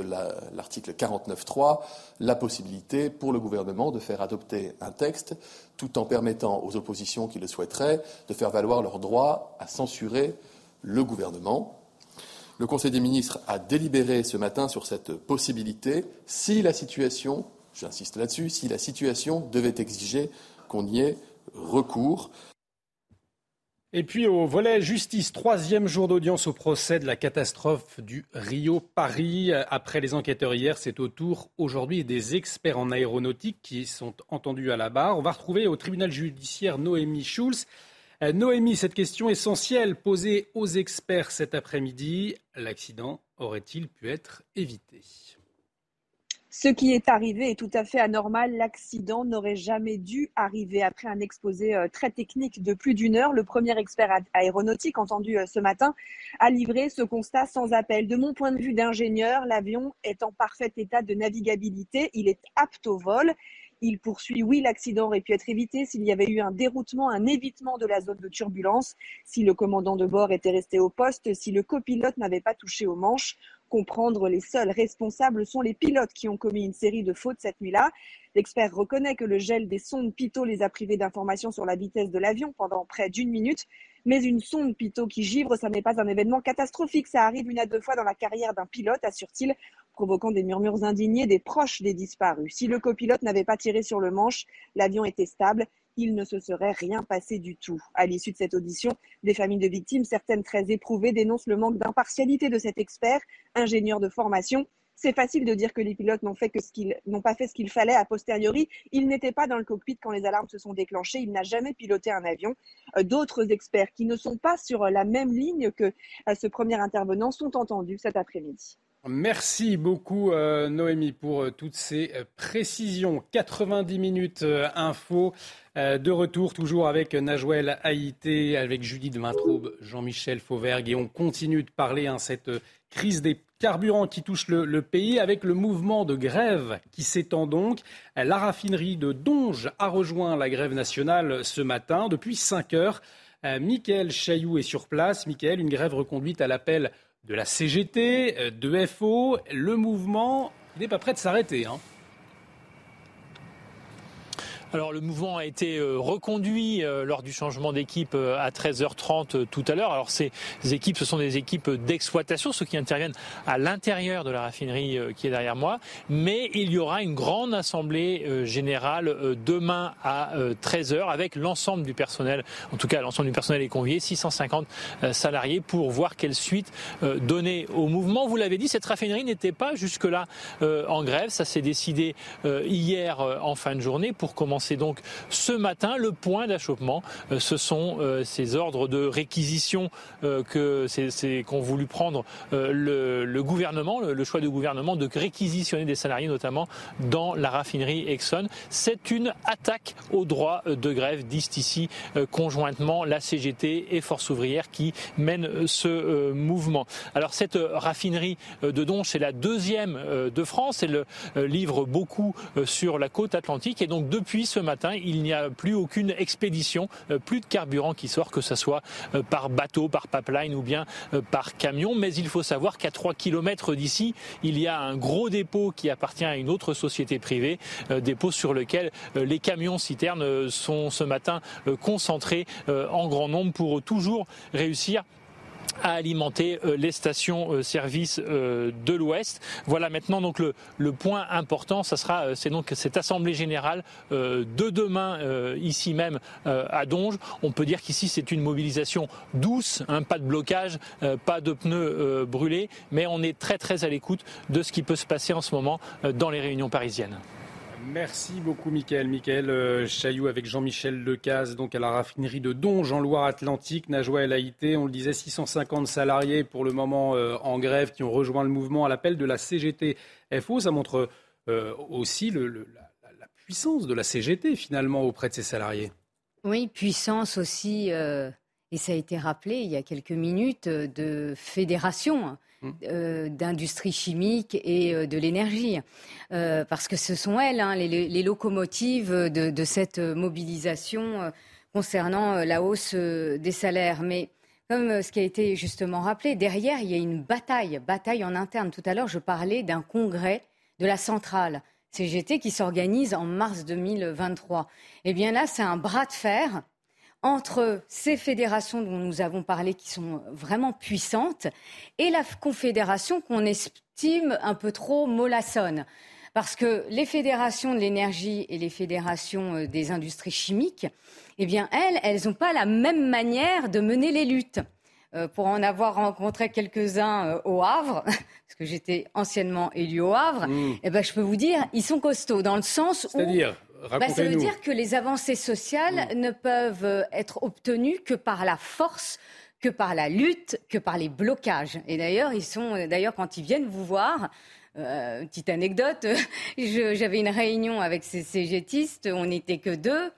l'article 49.3, la possibilité pour le gouvernement de faire adopter un texte tout en permettant aux oppositions qui le souhaiteraient de faire valoir leur droit à censurer le gouvernement. Le Conseil des ministres a délibéré ce matin sur cette possibilité si la situation, j'insiste là-dessus, si la situation devait exiger qu'on y ait recours. Et puis au volet justice, troisième jour d'audience au procès de la catastrophe du Rio Paris. Après les enquêteurs hier, c'est au tour aujourd'hui des experts en aéronautique qui sont entendus à la barre. On va retrouver au tribunal judiciaire Noémie Schulz. Euh, Noémie, cette question essentielle posée aux experts cet après-midi, l'accident aurait-il pu être évité? Ce qui est arrivé est tout à fait anormal. L'accident n'aurait jamais dû arriver. Après un exposé euh, très technique de plus d'une heure, le premier expert aéronautique entendu euh, ce matin a livré ce constat sans appel. De mon point de vue d'ingénieur, l'avion est en parfait état de navigabilité. Il est apte au vol. Il poursuit, oui, l'accident aurait pu être évité s'il y avait eu un déroutement, un évitement de la zone de turbulence, si le commandant de bord était resté au poste, si le copilote n'avait pas touché aux manches comprendre les seuls responsables sont les pilotes qui ont commis une série de fautes cette nuit-là. L'expert reconnaît que le gel des sondes Pitot les a privés d'informations sur la vitesse de l'avion pendant près d'une minute. Mais une sonde Pitot qui givre, ça n'est pas un événement catastrophique. Ça arrive une à deux fois dans la carrière d'un pilote, assure-t-il, provoquant des murmures indignés des proches des disparus. Si le copilote n'avait pas tiré sur le manche, l'avion était stable il ne se serait rien passé du tout. À l'issue de cette audition, des familles de victimes, certaines très éprouvées, dénoncent le manque d'impartialité de cet expert, ingénieur de formation. C'est facile de dire que les pilotes n'ont fait que ce qu'ils n'ont pas fait ce qu'il fallait a posteriori. Il n'était pas dans le cockpit quand les alarmes se sont déclenchées. Il n'a jamais piloté un avion. Euh, d'autres experts qui ne sont pas sur la même ligne que euh, ce premier intervenant sont entendus cet après-midi. Merci beaucoup euh, Noémie pour toutes ces précisions. 90 minutes info. Euh, de retour toujours avec Najouel Haïté, avec Judith Vintraube, Jean-Michel Fauvergue. Et on continue de parler hein, cette crise des carburants qui touche le, pays avec le mouvement de grève qui s'étend donc. La raffinerie de Donge a rejoint la grève nationale ce matin depuis 5 heures. Euh, Michael Chailloux est sur place. Michael, une grève reconduite à l'appel de la CGT, euh, de FO. Le mouvement n'est pas prêt de s'arrêter. Hein. Alors le mouvement a été euh, reconduit euh, lors du changement d'équipe euh, à 13h30 tout à l'heure. Alors ces équipes, ce sont des équipes d'exploitation, ceux qui interviennent à l'intérieur de la raffinerie qui est derrière moi. Mais il y aura une grande assemblée générale demain à 13h avec l'ensemble du personnel, en tout cas l'ensemble du personnel est convié, 650 salariés pour voir quelle suite donner au mouvement. Vous l'avez dit, cette raffinerie n'était pas jusque-là en grève. Ça s'est décidé hier en fin de journée pour commencer Et donc ce matin, le point d'achoppement, ce sont ces ordres de réquisition que c'est qu'ont voulu prendre le, gouvernement, le, choix du gouvernement de réquisitionner des salariés, notamment dans la raffinerie Exxon. C'est une attaque au droit de grève, disent ici conjointement la CGT et Force ouvrière qui mènent ce mouvement. Alors cette raffinerie de Donche est la deuxième de France. Elle livre beaucoup sur la côte atlantique ce matin, il n'y a plus aucune expédition, plus de carburant qui sort, que ce soit par bateau, par pipeline ou bien par camion. Mais il faut savoir qu'à 3 km d'ici, il y a un gros dépôt qui appartient à une autre société privée, dépôt sur lequel les camions citernes sont ce matin concentrés en grand nombre pour toujours réussir à alimenter euh, les stations-service euh, euh, de l'Ouest. Voilà maintenant donc le, point important, ça sera c'est donc cette assemblée générale de demain ici même à Donge. On peut dire qu'ici c'est une mobilisation douce, hein, pas de blocage, pas de pneus brûlés, mais on est très très à l'écoute de ce qui peut se passer en ce moment dans les réunions parisiennes. Merci beaucoup, Michael. Michael euh, Chailloux avec Jean-Michel Lecaze, donc à la raffinerie de Donge en Loire-Atlantique. Najwa El Haïté, on le disait, 650 salariés pour le moment euh, en grève qui ont rejoint le mouvement à l'appel de la CGT FO. Ça montre euh, aussi la, la, puissance de la CGT finalement auprès de ses salariés. Oui, puissance aussi, et ça a été rappelé il y a quelques minutes, de fédération euh, d'industrie chimique et euh, de l'énergie. Euh, parce que ce sont elles, hein, les, locomotives de, cette mobilisation concernant la hausse des salaires. Mais comme ce qui a été justement rappelé, derrière, il y a une bataille, bataille en interne. Tout à l'heure, je parlais d'un congrès de la centrale. CGT qui s'organise en mars 2023. Eh bien là, c'est un bras de fer entre ces fédérations dont nous avons parlé, qui sont vraiment puissantes, et la confédération qu'on estime un peu trop mollassonne. Parce que les fédérations de l'énergie et les fédérations euh, des industries chimiques, eh bien, elles, elles n'ont pas la même manière de mener les luttes. Euh, pour en avoir rencontré quelques-uns euh, au Havre, parce que j'étais anciennement élu au Havre, mmh. eh ben, je peux vous dire, ils sont costauds dans le sens où bah, ça veut dire que les avancées sociales ne peuvent euh, être obtenues que par la force que par la lutte, que par les blocages. Et d'ailleurs, ils sont, euh, d'ailleurs, quand ils viennent vous voir, euh, petite anecdote, j'avais une réunion avec ces cégétistes, on n'était que deux.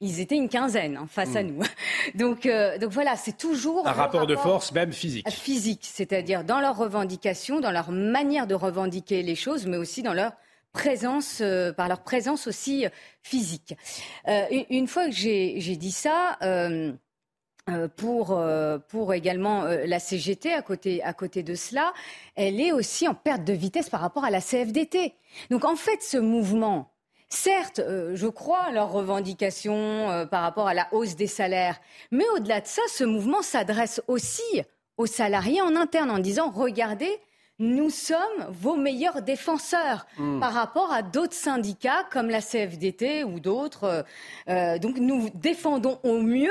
Ils étaient une quinzaine hein, face à hmm. nous. Donc, donc voilà, c'est toujours un rapport, de force, même physique. Physique, c'est-à-dire dans leurs revendications, dans leur manière de revendiquer les choses, mais aussi dans leur présence, euh, par leur présence aussi euh, physique. Euh, une fois que j'ai dit ça, pour, pour également la CGT à côté, à côté de cela, elle est aussi en perte de vitesse par rapport à la CFDT. Donc en fait, ce mouvement, certes, je crois à leurs revendications par rapport à la hausse des salaires, mais au-delà de ça, ce mouvement s'adresse aussi aux salariés en interne en disant, regardez, nous sommes vos meilleurs défenseurs hmm. par rapport à d'autres syndicats comme la CFDT ou d'autres. Euh, euh, donc nous défendons au mieux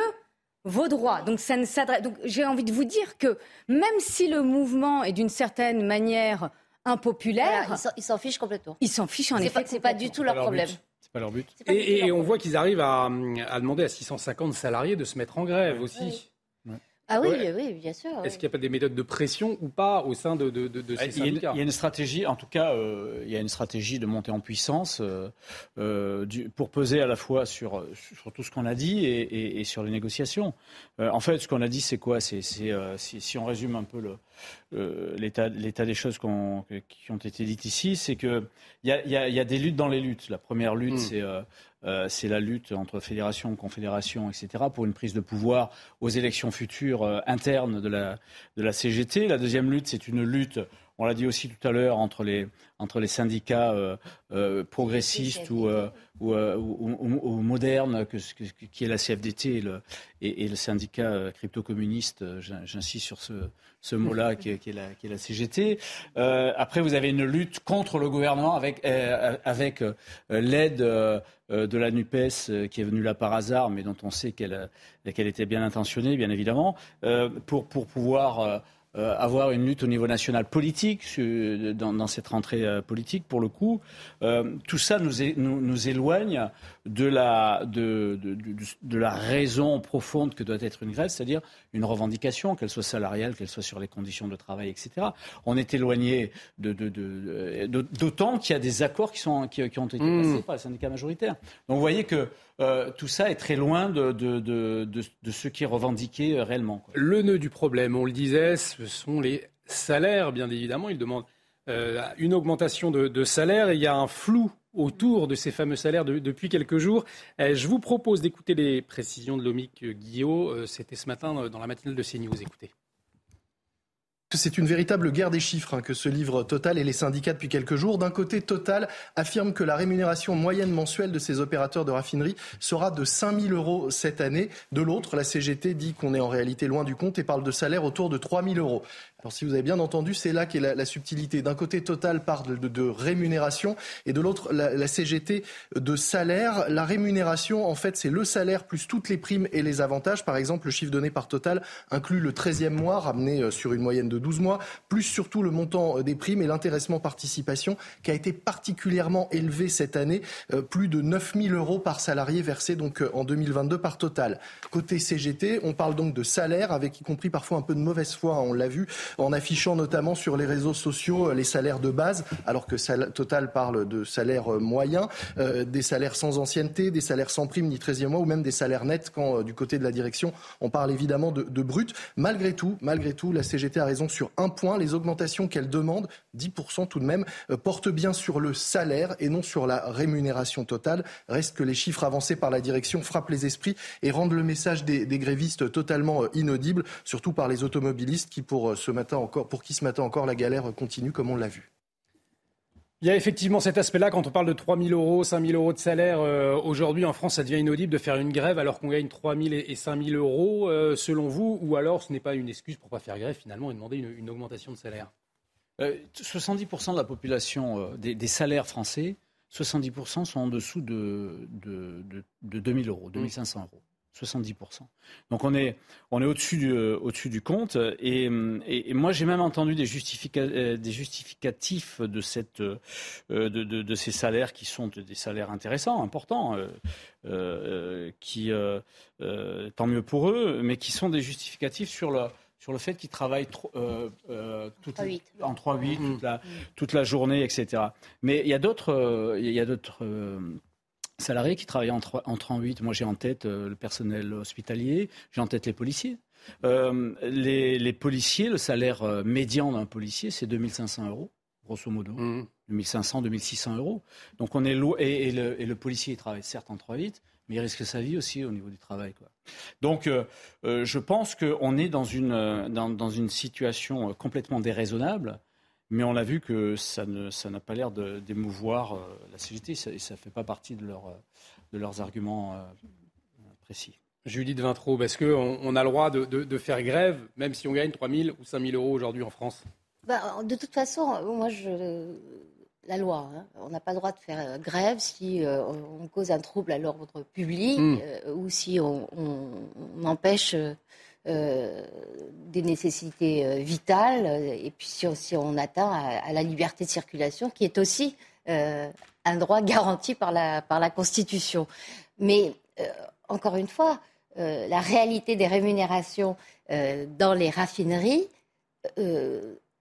vos droits. Donc ça ne s'adresse. Donc j'ai envie de vous dire que même si le mouvement est d'une certaine manière impopulaire, ils s'en fichent complètement. Ils s'en fichent en effet. C'est pas du tout leur, problème. C'est pas leur but. Et, on voit qu'ils arrivent à, demander à 650 salariés de se mettre en grève aussi. Ah oui, oui, bien sûr. Est-ce qu'il n'y a pas des méthodes de pression ou pas au sein de, de, ces syndicats? Il y a une stratégie, en tout cas, euh, il y a une stratégie de montée en puissance euh, euh, pour peser à la fois sur, sur tout ce qu'on a dit et, sur les négociations. en fait, ce qu'on a dit, c'est quoi? C'est si, on résume un peu l'état des choses qui ont été dites ici, c'est qu'il y a, y a des luttes dans les luttes. La première lutte, hmm. c'est euh, c'est la lutte entre fédération, confédération, etc., pour une prise de pouvoir aux élections futures euh, internes de la, de la CGT. La deuxième lutte, c'est une lutte on l'a dit aussi tout à l'heure, entre les, entre les syndicats euh, progressistes ou, ou, modernes, que, qui est la CFDT et le, et, le syndicat crypto-communiste, j'insiste sur ce, ce mot-là, qui, qui, est la CGT. après, vous avez une lutte contre le gouvernement avec, avec l'aide euh, de la NUPES euh, qui est venue là par hasard, mais dont on sait qu'elle était bien intentionnée, bien évidemment, euh, pour, pouvoir euh, avoir une lutte au niveau national politique, dans, cette rentrée euh, politique, pour le coup, euh, tout ça nous, nous, éloigne de la, de, de, la raison profonde que doit être une grève, c'est-à-dire une revendication, qu'elle soit salariale, qu'elle soit sur les conditions de travail, etc. On est éloigné d'autant qu'il y a des accords qui, sont, qui, ont été mmh. passés par les syndicats majoritaires. Donc vous voyez que euh, tout ça est très loin de, ce qui est revendiqué euh, réellement. Le nœud du problème, on le disait, ce sont les salaires, bien évidemment. Ils demandent euh, une augmentation de, salaire il y a un flou autour de ces fameux salaires depuis quelques jours. je vous propose d'écouter les précisions de Lomique Guillot. C'était ce matin dans la matinale de CNews. Écoutez. C'est une véritable guerre des chiffres hein, que ce livre Total et les syndicats depuis quelques jours. D'un côté, Total affirme que la rémunération moyenne mensuelle de ces opérateurs de raffinerie sera de 5 000 euros cette année. De l'autre, la CGT dit qu'on est en réalité loin du compte et parle de salaire autour de 3 000 euros. Alors si vous avez bien entendu, c'est là qu'est la, la subtilité. D'un côté, Total parle de, rémunération et de l'autre, la, CGT de salaire. La rémunération, en fait, c'est le salaire plus toutes les primes et les avantages. Par exemple, le chiffre donné par Total inclut le 13e mois, ramené euh, sur une moyenne de 12 mois, plus surtout le montant euh, des primes et l'intéressement participation qui a été particulièrement élevé cette année, euh, plus de 9 000 euros par salarié versé donc en 2022 par Total. Côté CGT, on parle donc de salaire avec y compris parfois un peu de mauvaise foi, hein, on l'a vu en affichant notamment sur les réseaux sociaux euh, les salaires de base, alors que Total parle de salaires euh, moyens, euh, des salaires sans ancienneté, des salaires sans prime ni 13e mois, ou même des salaires nets quand du côté de la direction, on parle évidemment de, brut. Malgré tout, malgré tout, la CGT a raison sur un point, les augmentations qu'elle demande, 10% tout de même, portent bien sur le salaire et non sur la rémunération totale. Reste que les chiffres avancés par la direction frappent les esprits et rendent le message des, des grévistes totalement inaudible, surtout par les automobilistes qui, pour ce encore, pour qui ce matin encore la galère continue, comme on l'a vu. Il y a effectivement cet aspect-là, quand on parle de 3 000 euros, 5 000 euros de salaire, euh, aujourd'hui en France, ça devient inaudible de faire une grève alors qu'on gagne 3 000 et 5 000 euros, euh, selon vous, ou alors ce n'est pas une excuse pour ne pas faire grève finalement et demander une, augmentation de salaire? 70% euh, de la population des, salaires français, 70% sont en dessous de, de, de, de 2 000 euros, 2 500 euros. 70%. Donc on est, on est au-dessus du, euh, au-dessus du compte. Et, et, moi, j'ai même entendu des, euh, des justificatifs de, cette, euh, de, de, de, ces salaires qui sont des salaires intéressants, importants, euh, qui, tant mieux pour eux, mais qui sont des justificatifs sur le, sur le fait qu'ils travaillent euh, toute, en 3-8 toute, la, toute la journée, etc. Mais il y a d'autres, salariés qui travaillent en, 3, en Moi, j'ai en tête euh, le personnel hospitalier, j'ai en tête les policiers. Euh, les, policiers, le salaire euh, médian d'un policier, c'est 2500 euros, grosso modo. 2500, mmh. 2600 euros. Donc on est loin. Et, le, policier, il travaille certes en 3-8, mais il risque sa vie aussi au niveau du travail. Quoi. Donc je pense qu'on est dans une, dans une situation complètement déraisonnable mais on a vu que ça n'a ça pas l'air d'émouvoir euh, la CGT et ça ne fait pas partie de, leur, de leurs arguments euh, précis. Judith Vintraud, est-ce qu'on on a le droit de, de, faire grève, même si on gagne 3 000 ou 5 000 euros aujourd'hui en France? Bah, De toute façon, moi, je, la loi, hein, on n'a pas le droit de faire euh, grève si on cause un trouble à l'ordre public hmm. ou si on, on empêche euh, des nécessités euh, vitales, et puis si, on atteint à, la liberté de circulation, qui est aussi euh, un droit garanti par la, par la Constitution. Mais encore une fois, la réalité des rémunérations dans les raffineries,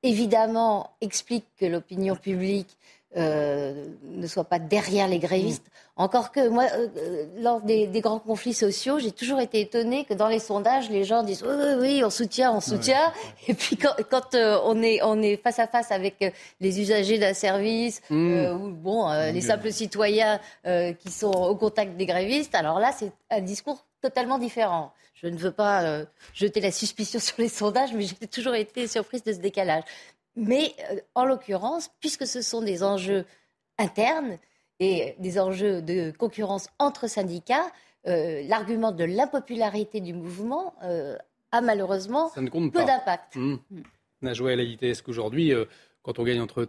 évidemment, explique que l'opinion publique euh, ne soit pas derrière les grévistes. Encore que moi, euh, euh, lors des, grands conflits sociaux, j'ai toujours été étonnée que dans les sondages, les gens disent oui, oui, oui on soutient, on soutient. Et puis quand, on, est, on est face à face avec les usagers d'un service mmh. ou bon, les simples citoyens qui sont au contact des grévistes, alors là, c'est un discours totalement différent. Je ne veux pas jeter la suspicion sur les sondages, mais j'ai toujours été surprise de ce décalage. Mais euh, en l'occurrence, puisque ce sont des enjeux internes et des enjeux de concurrence entre syndicats, euh, l'argument de l'impopularité du mouvement euh, a malheureusement peu d'impact. Mmh. Mmh. Najwa est-ce qu'aujourd'hui, quand on gagne entre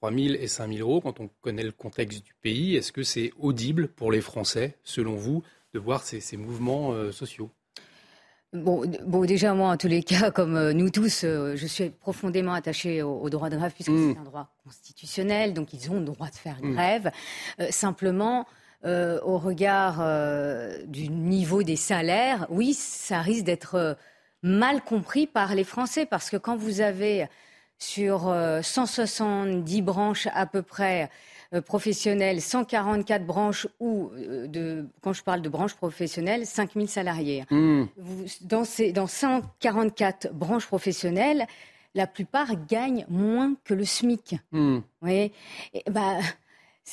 3 000 et 5 000 euros, quand on connaît le contexte du pays, est-ce que c'est audible pour les Français, selon vous, de voir ces mouvements sociaux? Bon, bon, déjà, moi, en tous les cas, comme euh, nous tous, euh, je suis profondément attachée au, droit de grève, puisque mm. c'est un droit constitutionnel, donc ils ont le droit de faire mm. grève. Euh, simplement, au regard du niveau des salaires, oui, ça risque d'être mal compris par les Français, parce que quand vous avez sur 170 branches à peu près euh, professionnelles, 144 branches ou, euh, de, quand je parle de branches professionnelles, 5000 salariés. Hmm. dans, ces, dans 144 branches professionnelles, la plupart gagnent moins que le SMIC. Hmm. Oui. bah,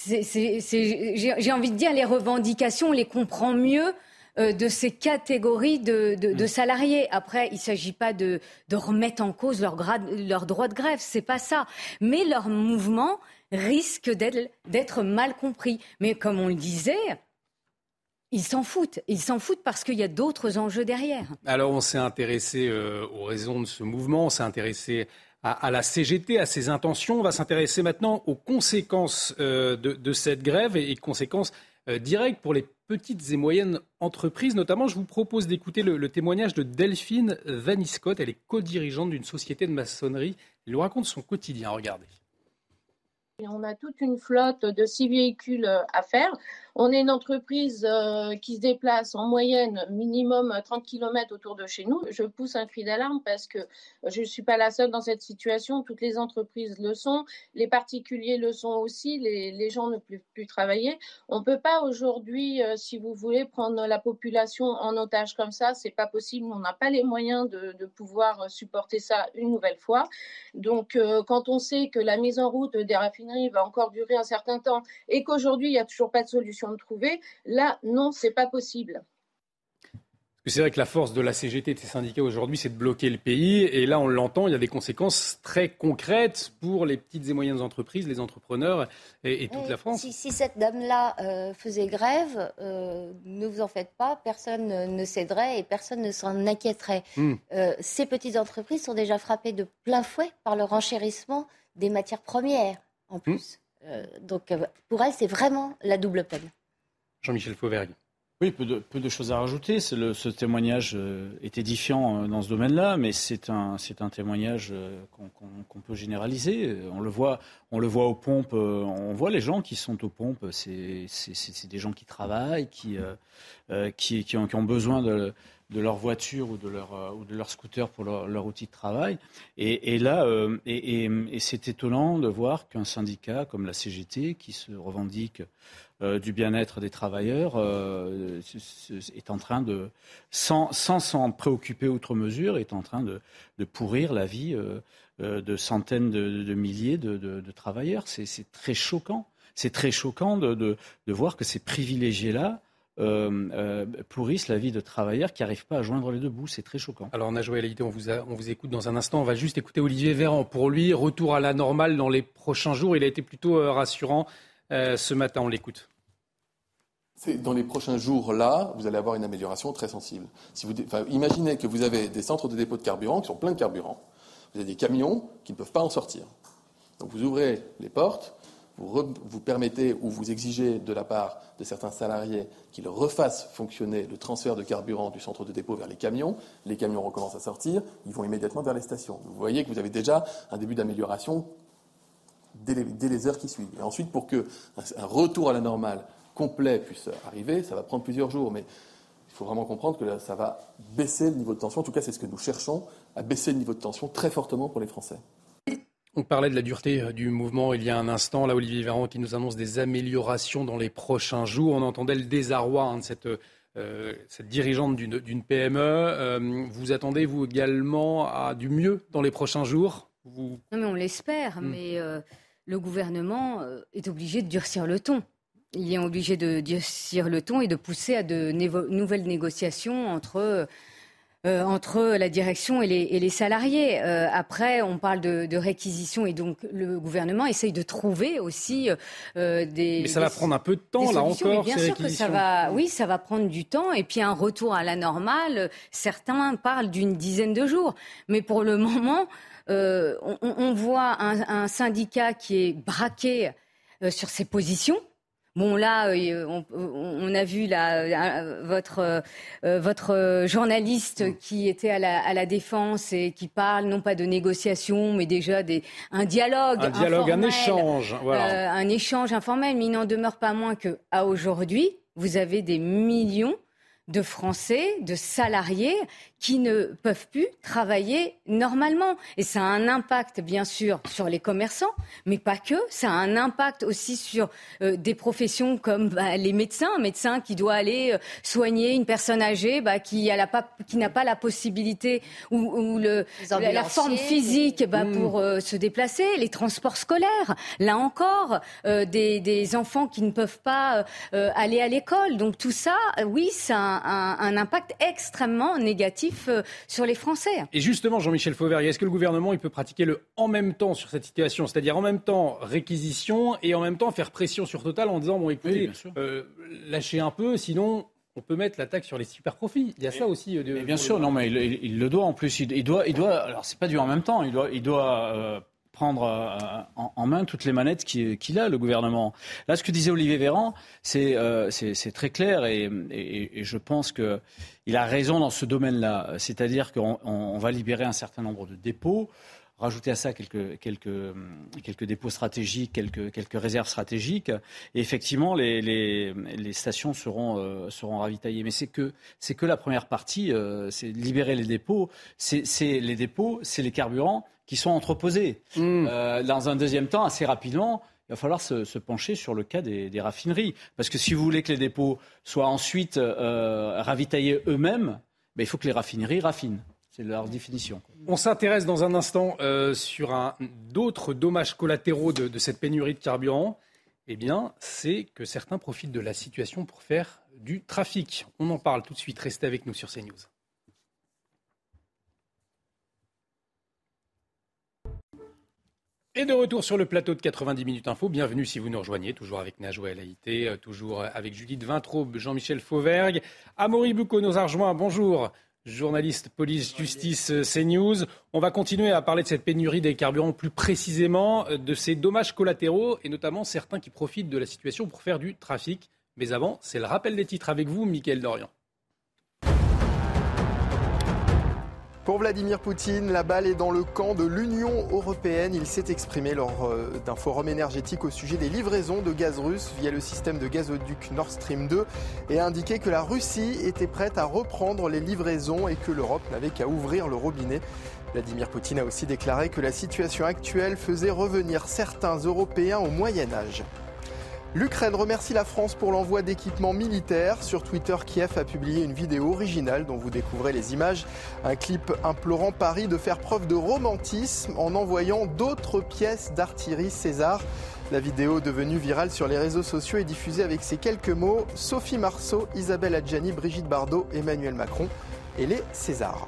j'ai envie de dire, les revendications, on les comprend mieux euh, de ces catégories de, hmm. salariés. Après, il ne s'agit pas de, remettre en cause leur, leur droit de grève, c'est pas ça. Mais leur mouvement risque d'être mal compris. Mais comme on le disait, ils s'en foutent. Ils s'en foutent parce qu'il y a d'autres enjeux derrière. Alors on s'est intéressé euh, aux raisons de ce mouvement, on s'est intéressé à, la CGT, à ses intentions. On va s'intéresser maintenant aux conséquences euh, de, cette grève et, conséquences euh, directes pour les petites et moyennes entreprises. Notamment, je vous propose d'écouter le, le, témoignage de Delphine Vaniscott. Elle est co-dirigeante d'une société de maçonnerie. Elle nous raconte son quotidien. Regardez. On a toute une flotte de six véhicules euh, à faire. On est une entreprise euh, qui se déplace en moyenne minimum 30 km autour de chez nous. Je pousse un cri d'alarme parce que je ne suis pas la seule dans cette situation. Toutes les entreprises le sont, les particuliers le sont aussi, les, gens ne peuvent plus travailler. On ne peut pas aujourd'hui, euh, si vous voulez, prendre la population en otage comme ça. C'est pas possible. On n'a pas les moyens de, pouvoir supporter ça une nouvelle fois. Donc, euh, quand on sait que la mise en route des raffineries va encore durer un certain temps et qu'aujourd'hui, il n'y a toujours pas de solution de trouver. Là, non, c'est pas possible. C'est vrai que la force de la CGT et de ses syndicats aujourd'hui, c'est de bloquer le pays. Et là, on l'entend, il y a des conséquences très concrètes pour les petites et moyennes entreprises, les entrepreneurs et, toute la France. Si, cette dame-là euh, faisait grève, euh, ne vous en faites pas, personne ne céderait et personne ne s'en inquiéterait. Hmm. Euh, ces petites entreprises sont déjà frappées de plein fouet par le renchérissement des matières premières, en hmm. plus. donc, pour elles, c'est vraiment la double peine. Jean-Michel Fauvergue. Oui, peu de, choses à rajouter. Ce témoignage euh, est édifiant euh, dans ce domaine-là, mais c'est un, un, témoignage euh, qu'on peut généraliser. On le voit, on le voit aux pompes. On voit les gens qui sont aux pompes. C'est des gens qui travaillent, qui, qui, ont, qui ont, besoin de, leur voiture ou de leur, ou de leur scooter pour leur, outil de travail. Et, là, et c'est étonnant de voir qu'un syndicat comme la CGT, qui se revendique euh, du bien-être des travailleurs euh, est en train de, sans s'en préoccuper outre mesure, est en train de, pourrir la vie euh, de centaines de, milliers de, travailleurs. C'est très choquant. C'est très choquant de, voir que ces privilégiés-là pourrissent la vie de travailleurs qui n'arrivent pas à joindre les deux bouts. C'est très choquant. Alors, on a joué à l'idée, on vous, on vous écoute dans un instant. On va juste écouter Olivier Véran. Pour lui, retour à la normale dans les prochains jours. Il a été plutôt rassurant ce matin. On l'écoute. Dans les prochains jours, là, vous allez avoir une amélioration très sensible. Si vous, imaginez que vous avez des centres de dépôt de carburant qui sont pleins de carburant. Vous avez des camions qui ne peuvent pas en sortir. Donc vous ouvrez les portes, vous, vous, permettez ou vous exigez de la part de certains salariés qu'ils refassent fonctionner le transfert de carburant du centre de dépôt vers les camions. Les camions recommencent à sortir, ils vont immédiatement vers les stations. Vous voyez que vous avez déjà un début d'amélioration dès, les, heures qui suivent. Et ensuite, pour qu'un un retour à la normale complet puisse arriver, ça va prendre plusieurs jours. Mais il faut vraiment comprendre que ça va baisser le niveau de tension. En tout cas, c'est ce que nous cherchons, à baisser le niveau de tension très fortement pour les Français. On parlait de la dureté euh, du mouvement il y a un instant. Là, Olivier Véran qui nous annonce des améliorations dans les prochains jours. On entendait le désarroi hein, de cette, euh, cette dirigeante d'une PME. Euh, vous attendez, vous également, à du mieux dans les prochains jours? Non, mais on l'espère. Hmm. Mais le gouvernement est obligé de durcir le ton il est obligé de durcir le ton et de pousser à de nouvelles négociations entre, euh, entre la direction et les, salariés. Euh, après, on parle de, réquisition et donc le gouvernement essaye de trouver aussi euh, des. Mais ça va prendre un peu de temps, là encore. bien sûr que ça va, oui, ça va prendre du temps et puis un retour à la normale. Certains parlent d'une dizaine de jours, mais pour le moment, on, voit un, un, syndicat qui est braqué sur ses positions Bon, là, on, a vu votre, votre journaliste qui était à la, à la, défense et qui parle non pas de négociation, mais déjà des, un dialogue. Un dialogue, un échange. Voilà. un échange informel, mais il n'en demeure pas moins qu'à aujourd'hui, vous avez des millions de Français, de salariés qui ne peuvent plus travailler normalement. Et ça a un impact, bien sûr, sur les commerçants, mais pas que. Ça a un impact aussi sur euh, des professions comme bah, les médecins. Un médecin qui doit aller euh, soigner une personne âgée bah, qui n'a pas, pas, la possibilité ou, le, la, forme physique bah, mmh. pour euh, se déplacer. Les transports scolaires, là encore, des, des, enfants qui ne peuvent pas aller à l'école. Donc tout ça, oui, ça a un impact extrêmement négatif euh, sur les Français. Et justement, Jean-Michel Fauvergue, est-ce que le gouvernement il peut pratiquer le en même temps sur cette situation C'est-à-dire en même temps réquisition et en même temps faire pression sur Total en disant, bon écoutez, euh, lâchez un peu, sinon on peut mettre l'attaque sur les super profits. Il y a ça aussi. Euh, bien sûr, non, mais il, le doit en plus. Il, doit, il doit. Alors c'est pas du en même temps. Il doit, il doit prendre euh, en, main toutes les manettes qu'il a, le gouvernement. Là, ce que disait Olivier Véran, c'est euh, très clair et, je pense qu'il a raison dans ce domaine-là. C'est-à-dire qu'on va libérer un certain nombre de dépôts rajouter à ça quelques, dépôts stratégiques, quelques, réserves stratégiques. Et effectivement, les, stations seront, euh, seront ravitaillées. Mais c'est que la première partie, c'est libérer les dépôts. C'est les dépôts, c'est les carburants qui sont entreposés. Hmm. Euh, dans un deuxième temps, assez rapidement, il va falloir se, pencher sur le cas des, raffineries. Parce que si vous voulez que les dépôts soient ensuite euh, ravitaillés eux-mêmes, ben, il faut que les raffineries raffinent. C'est leur définition. On s'intéresse dans un instant euh, sur d'autres dommages collatéraux de, de, cette pénurie de carburant. Eh bien, c'est que certains profitent de la situation pour faire du trafic. On en parle tout de suite. Restez avec nous sur CNews. Et de retour sur le plateau de 90 minutes info. Bienvenue si vous nous rejoignez, toujours avec Najwa El Haïté, euh, toujours avec Judith Vintraube, Jean-Michel Fauvergue. Amaury Bucco nous a rejoint. Bonjour. Journaliste police justice euh, CNews. On va continuer à parler de cette pénurie des carburants, plus précisément euh, de ces dommages collatéraux et notamment certains qui profitent de la situation pour faire du trafic. Mais avant, c'est le rappel des titres avec vous, Mickaël Dorian. Pour Vladimir Poutine, la balle est dans le camp de l'Union européenne. Il s'est exprimé lors euh, d'un forum énergétique au sujet des livraisons de gaz russe via le système de gazoduc Nord Stream 2 et a indiqué que la Russie était prête à reprendre les livraisons et que l'Europe n'avait qu'à ouvrir le robinet. Vladimir Poutine a aussi déclaré que la situation actuelle faisait revenir certains Européens au Moyen Âge. L'Ukraine remercie la France pour l'envoi d'équipements militaires. Sur Twitter, Kiev a publié une vidéo originale dont vous découvrez les images. Un clip implorant Paris de faire preuve de romantisme en envoyant d'autres pièces d'artillerie César. La vidéo devenue virale sur les réseaux sociaux est diffusée avec ces quelques mots Sophie Marceau, Isabelle Adjani, Brigitte Bardot, Emmanuel Macron et les Césars.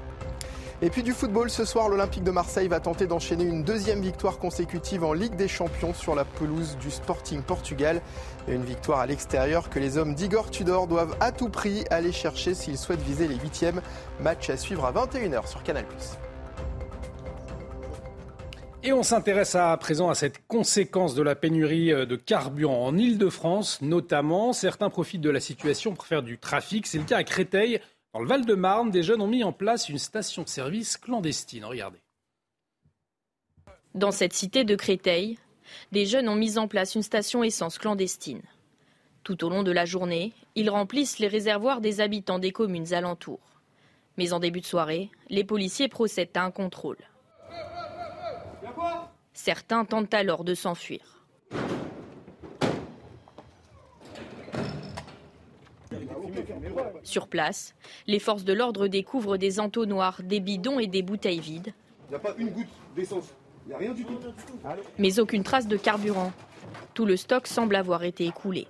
Et puis du football, ce soir, l'Olympique de Marseille va tenter d'enchaîner une deuxième victoire consécutive en Ligue des Champions sur la pelouse du Sporting Portugal. Une victoire à l'extérieur que les hommes d'Igor Tudor doivent à tout prix aller chercher s'ils souhaitent viser les huitièmes. Match à suivre à 21h sur Canal+. Et on s'intéresse à présent à cette conséquence de la pénurie euh, de carburant en Ile-de-France, notamment. Certains profitent de la situation pour faire du trafic. C'est le cas à Créteil, dans le Val-de-Marne, des jeunes ont mis en place une station-service clandestine. Regardez. Dans cette cité de Créteil, des jeunes ont mis en place une station essence clandestine. Tout au long de la journée, ils remplissent les réservoirs des habitants des communes alentours. Mais en début de soirée, les policiers procèdent à un contrôle. Certains tentent alors de s'enfuir. Sur place, les forces de l'ordre découvrent des entonnoirs, des bidons et des bouteilles vides. Il n'y a pas une goutte d'essence. Il n'y a rien du tout. Mais aucune trace de carburant. Tout le stock semble avoir été écoulé.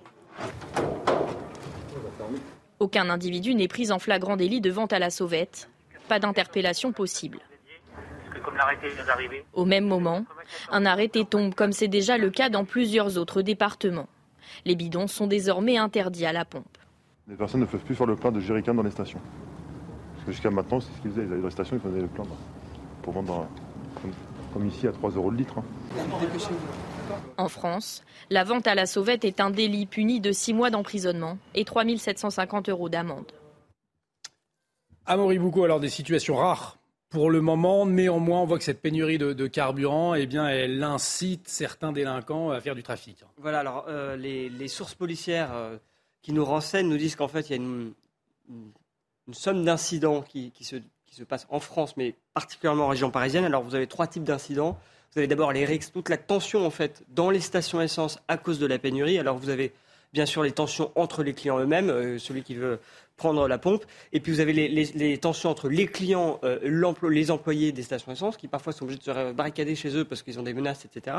Aucun individu n'est pris en flagrant délit de vente à la sauvette. Pas d'interpellation possible. Au même moment, un arrêté tombe comme c'est déjà le cas dans plusieurs autres départements. Les bidons sont désormais interdits à la pompe. Les personnes ne peuvent plus faire le plein de jerrycans dans les stations. Parce que jusqu'à maintenant, c'est ce qu'ils faisaient. Ils avaient des stations, ils faisaient le plein pour vendre comme ici à 3 euros le litre. hein. En France, la vente à la sauvette est un délit puni de 6 mois d'emprisonnement et 3 750 euros d'amende. Amaury Boucaud, alors des situations rares pour le moment. Néanmoins, on voit que cette pénurie de, de carburant, eh bien, elle incite certains délinquants à faire du trafic. Voilà, alors euh, les, les sources policières euh, qui nous renseignent nous disent qu'en fait, il y a une, somme d'incidents qui, qui se, qui se passent en France, mais particulièrement en région parisienne. Alors, vous avez trois types d'incidents. Vous avez d'abord les RICS, toute la tension en fait dans les stations essence à cause de la pénurie. Alors, vous avez bien sûr les tensions entre les clients eux-mêmes, euh, celui qui veut prendre la pompe, et puis vous avez les, tensions entre les clients, euh, les employés des stations essence, qui parfois sont obligés de se barricader chez eux parce qu'ils ont des menaces, etc.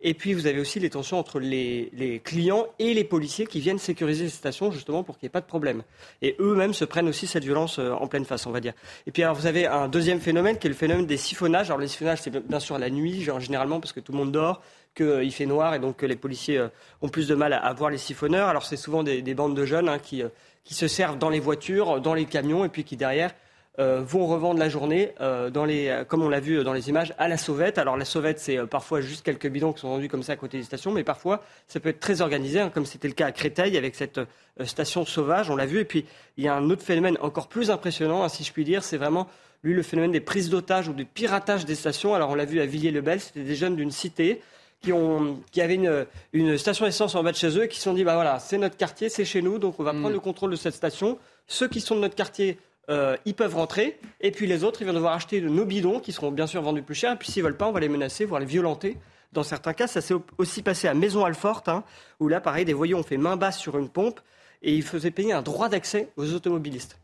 Et puis vous avez aussi les tensions entre les, clients et les policiers qui viennent sécuriser les stations justement pour qu'il n'y ait pas de problème. Et eux-mêmes se prennent aussi cette violence euh, en pleine face, on va dire. Et puis alors vous avez un deuxième phénomène qui est le phénomène des siphonnages. Alors les siphonnages, c'est bien sûr la nuit, genre, généralement parce que tout le monde dort qu'il fait noir et donc que les policiers euh, ont plus de mal à, voir les siphonneurs. Alors c'est souvent des, des bandes de jeunes hein, qui, euh, qui se servent dans les voitures, dans les camions et puis qui derrière euh, vont revendre la journée, euh, euh, comme on l'a vu dans les images, à la sauvette. Alors la sauvette, c'est parfois juste quelques bidons qui sont vendus comme ça à côté des stations, mais parfois ça peut être très organisé, hein, comme c'était le cas à Créteil avec cette station sauvage, on l'a vu. Et puis il y a un autre phénomène encore plus impressionnant, hein, si je puis dire, c'est vraiment lui le phénomène des prises d'otages ou du piratage des stations. Alors on l'a vu à Villiers-le-Bel, c'était des jeunes d'une cité qui, ont, qui avaient une, une station essence en bas de chez eux et qui se sont dit bah voilà, c'est notre quartier, c'est chez nous, donc on va prendre le contrôle de cette station. Ceux qui sont de notre quartier, euh, ils peuvent rentrer, et puis les autres, ils vont devoir acheter de nos bidons qui seront bien sûr vendus plus cher, et puis s'ils veulent pas, on va les menacer, voire les violenter. Dans certains cas, ça s'est aussi passé à Maison Alforte, hein, où là, pareil, des voyous ont fait main basse sur une pompe et ils faisaient payer un droit d'accès aux automobilistes.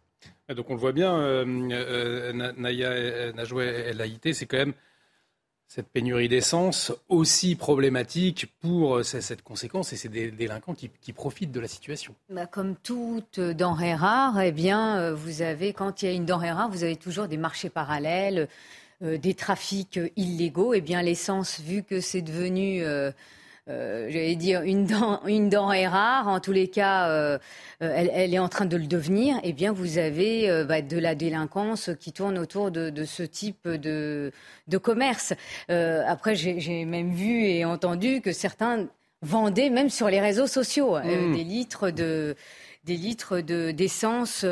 Donc on le voit bien, euh, euh, Na- Naya euh, Najoué El Haïté, c'est quand même cette pénurie d'essence aussi problématique pour euh, cette conséquence et des délinquants qui, profitent de la situation. Bah, comme toute denrée rare, eh bien, euh, vous avez, quand il y a une denrée rare, vous avez toujours des marchés parallèles, euh, des trafics illégaux. Eh bien, l'essence, vu que c'est devenu, euh, j'allais dire, une, den- une denrée rare, en tous les cas, euh, euh, elle, elle est en train de le devenir, eh bien, vous avez euh, bah, de la délinquance qui tourne autour de, de ce type de, de commerce. Après, j'ai même vu et entendu que certains vendaient, même sur les réseaux sociaux, Mmh. des litres de des litres de d'essence.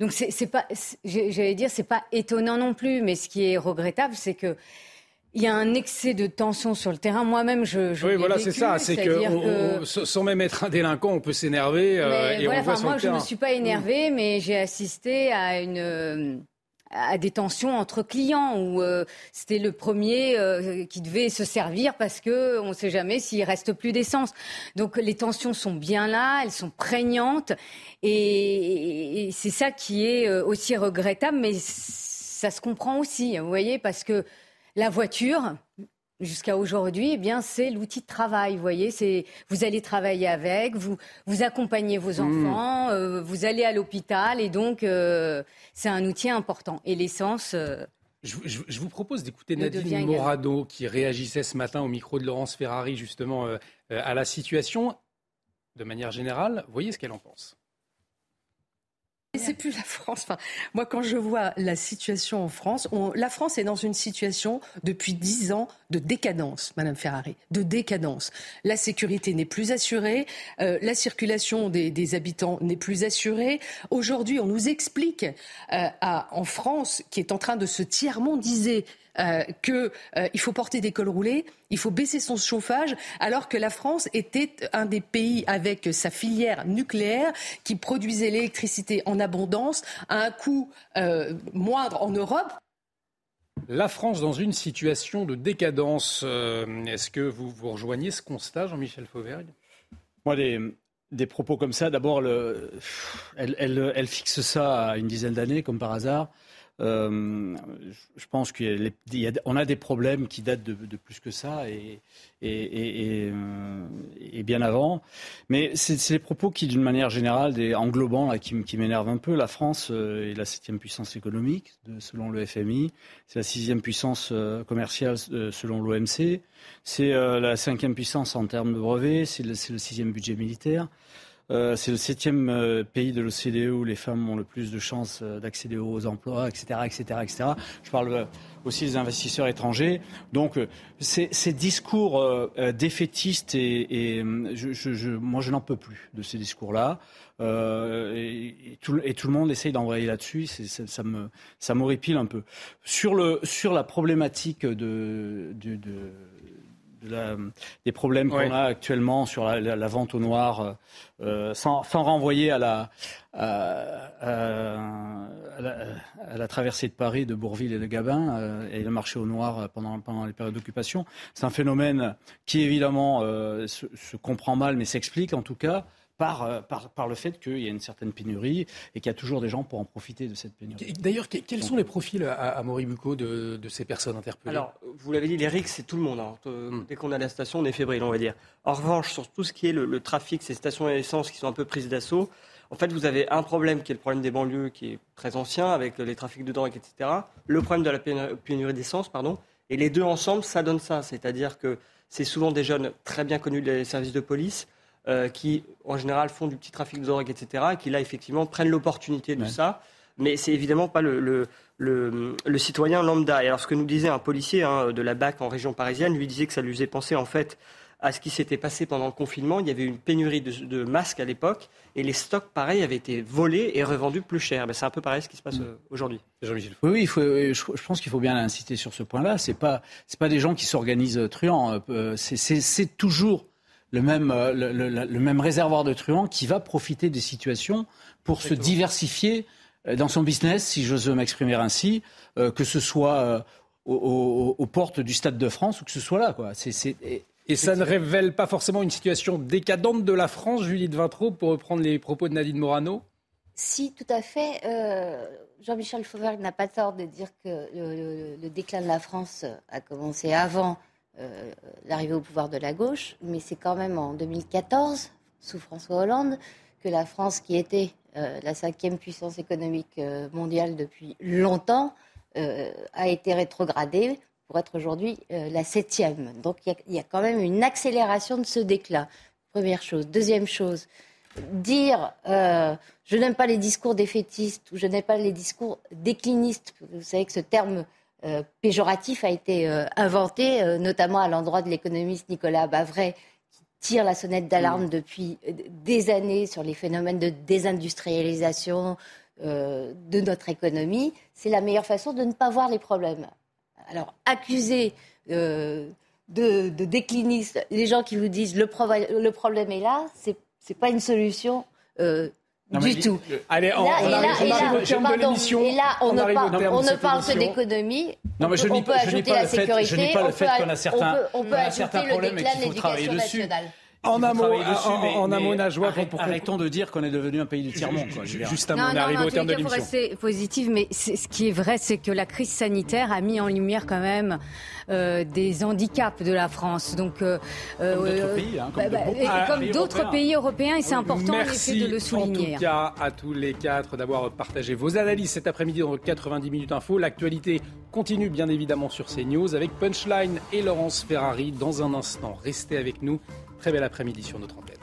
donc c'est pas, j'allais dire, c'est pas étonnant non plus. Mais ce qui est regrettable, c'est que il y a un excès de tension sur le terrain. Moi-même, je, je Oui, voilà, c'est ça. C'est que, on- sans même être un délinquant, on peut s'énerver euh, et voilà, on voit sur moi, le je ne terrain. me suis pas énervée, mais j'ai assisté à une euh, à des tensions entre clients où euh, c'était le premier euh, qui devait se servir parce que on ne sait jamais s'il reste plus d'essence. Donc les tensions sont bien là, elles sont prégnantes et, et c'est ça qui est euh, aussi regrettable, mais ça se comprend aussi, vous voyez, parce que la voiture, jusqu'à aujourd'hui, eh bien, c'est l'outil de travail. Vous voyez, c'est vous allez travailler avec, vous vous accompagnez vos Mmh. enfants, euh, vous allez à l'hôpital, et donc euh, c'est un outil important. Et l'essence. euh, Je, je- je vous propose d'écouter Nadine. Morano qui réagissait ce matin au micro de Laurence Ferrari justement à la situation. De manière générale, voyez ce qu'elle en pense. C'est plus la France. Enfin, moi, quand je vois la situation en France, on- la France est dans une situation depuis dix ans de décadence, Madame Ferrari, de décadence. La sécurité n'est plus assurée, euh, la circulation des, des habitants n'est plus assurée. Aujourd'hui, on nous explique euh, à- en France, qui est en train de se tiers-mondiser, euh, que euh, il faut porter des cols roulés, il faut baisser son chauffage, alors que la France était un des pays avec sa filière nucléaire qui produisait l'électricité en abondance à un coût euh, moindre en Europe. La France dans une situation de décadence. euh, Est-ce que vous vous rejoignez ce constat, Jean-Michel Fauvergue? Moi, des, des propos comme ça, d'abord, le- elle, elle- elle fixe ça à une dizaine d'années, comme par hasard. Euh, je pense qu'on a des problèmes qui datent de, plus que ça et, euh, bien avant. Mais c'est des propos qui, d'une manière générale, des englobants, là, qui, qui m'énervent un peu. La France euh, est la septième puissance économique, selon le FMI. C'est la sixième puissance commerciale, selon l'OMC. C'est la cinquième puissance en termes de brevets. C'est le sixième budget militaire. Euh, c'est le septième euh, pays de l'OCDE où les femmes ont le plus de chances euh, d'accéder aux emplois, etc., etc., etc. Je parle aussi des investisseurs étrangers. Donc, ces, ces discours défaitistes et, et je, je, moi, je n'en peux plus de ces discours-là. Euh, et, tout, et, tout, le monde essaye d'envoyer là-dessus. Ça me, ça m'horripile un peu. Sur, le, sur la problématique de, de, de la, des problèmes qu'on a actuellement sur la, la, la vente au noir, euh, euh sans, sans, renvoyer à la, à, à, la, à, la, traversée de Paris, de Bourville et de Gabin, euh, et le marché au noir pendant, pendant les périodes d'occupation. C'est un phénomène qui, évidemment, euh, se, se, comprend mal, mais s'explique en tout cas. Euh, par, par, le fait qu'il y a une certaine pénurie et qu'il y a toujours des gens pour en profiter de cette pénurie. D'ailleurs, quels sont les profils à, à Moribuco de, de, ces personnes interpellées? Alors, vous l'avez dit, les RIC, c'est tout le monde. Hein. Hmm. Dès qu'on a la station, on est fébrile, on va dire. En revanche, sur tout ce qui est le, le trafic, ces stations à essence qui sont un peu prises d'assaut, en fait, vous avez un problème qui est le problème des banlieues, qui est très ancien, avec les trafics de drogue, etc. Le problème de la pénurie d'essence, pardon. Et les deux ensemble, ça donne ça. C'est-à-dire que c'est souvent des jeunes très bien connus des services de police euh, qui, en général, font du petit trafic de drogue, etc., et qui, là, effectivement, prennent l'opportunité de ça. Mais c'est évidemment pas le, le, le, le, citoyen lambda. Et alors, ce que nous disait un policier hein, de la BAC en région parisienne, lui disait que ça lui faisait penser, en fait, à ce qui s'était passé pendant le confinement. Il y avait une pénurie de, de masques à l'époque et les stocks, pareil, avaient été volés et revendus plus cher. Ben, c'est un peu pareil ce qui se passe mm. euh, aujourd'hui. Oui, oui il faut, je, pense qu'il faut bien l'inciter sur ce point-là. Ce pas, pas des gens qui s'organisent truands. Euh, c'est toujours le même, euh, le, même réservoir de truands qui va profiter des situations pour se diversifier euh, dans son business, si j'ose m'exprimer ainsi, euh, que ce soit aux, portes du Stade de France ou que ce soit là. Quoi. et ça ne révèle pas forcément une situation décadente de la France, Judith Vintraud, pour reprendre les propos de Nadine Morano? Si, tout à fait. Jean-Michel Fauvergue n'a pas tort de dire que le, déclin de la France a commencé avant euh, l'arrivée au pouvoir de la gauche, mais c'est quand même en 2014, sous François Hollande, que la France, qui était euh, la cinquième puissance économique euh, mondiale depuis longtemps, a été rétrogradée pour être aujourd'hui la septième. Donc il y, y, a quand même une accélération de ce déclin. Première chose. Deuxième chose, dire je n'aime pas les discours défaitistes ou je n'aime pas les discours déclinistes. Vous savez que ce terme euh, péjoratif a été euh, inventé, euh, notamment à l'endroit de l'économiste Nicolas Bavray, qui tire la sonnette d'alarme depuis des années sur les phénomènes de désindustrialisation de notre économie. C'est la meilleure façon de ne pas voir les problèmes. Alors, accuser de, de déclinistes les gens qui vous disent le, le problème est là, c'est n'est pas une solution du tout. Allez, on, arrive, au terme de l'émission. Et là, on, ne, parle que d'économie. Non, mais je on peut ajouter la sécurité. Je n'ai pas le fait qu'on a certains, on peut, ajouter le déclin de l'éducation nationale. En un mot, en, un mot, Najwa, pour, Arrêtons de dire qu'on est devenu un pays du tiers-monde. Juste un mot, on est arrivé au terme de l'émission. Il faut rester positif, mais ce qui est vrai, c'est que la crise sanitaire a mis en lumière quand même euh, des handicaps de la France. Donc, euh, comme d'autres pays, hein, comme, bah, bah, d'autres pays européens, et c'est important Merci de le souligner. en tout cas à tous les quatre d'avoir partagé vos analyses cet après-midi dans 90 minutes info. L'actualité continue bien évidemment sur CNews avec Punchline et Laurence Ferrari dans un instant. Restez avec nous. Très bel après-midi sur notre antenne.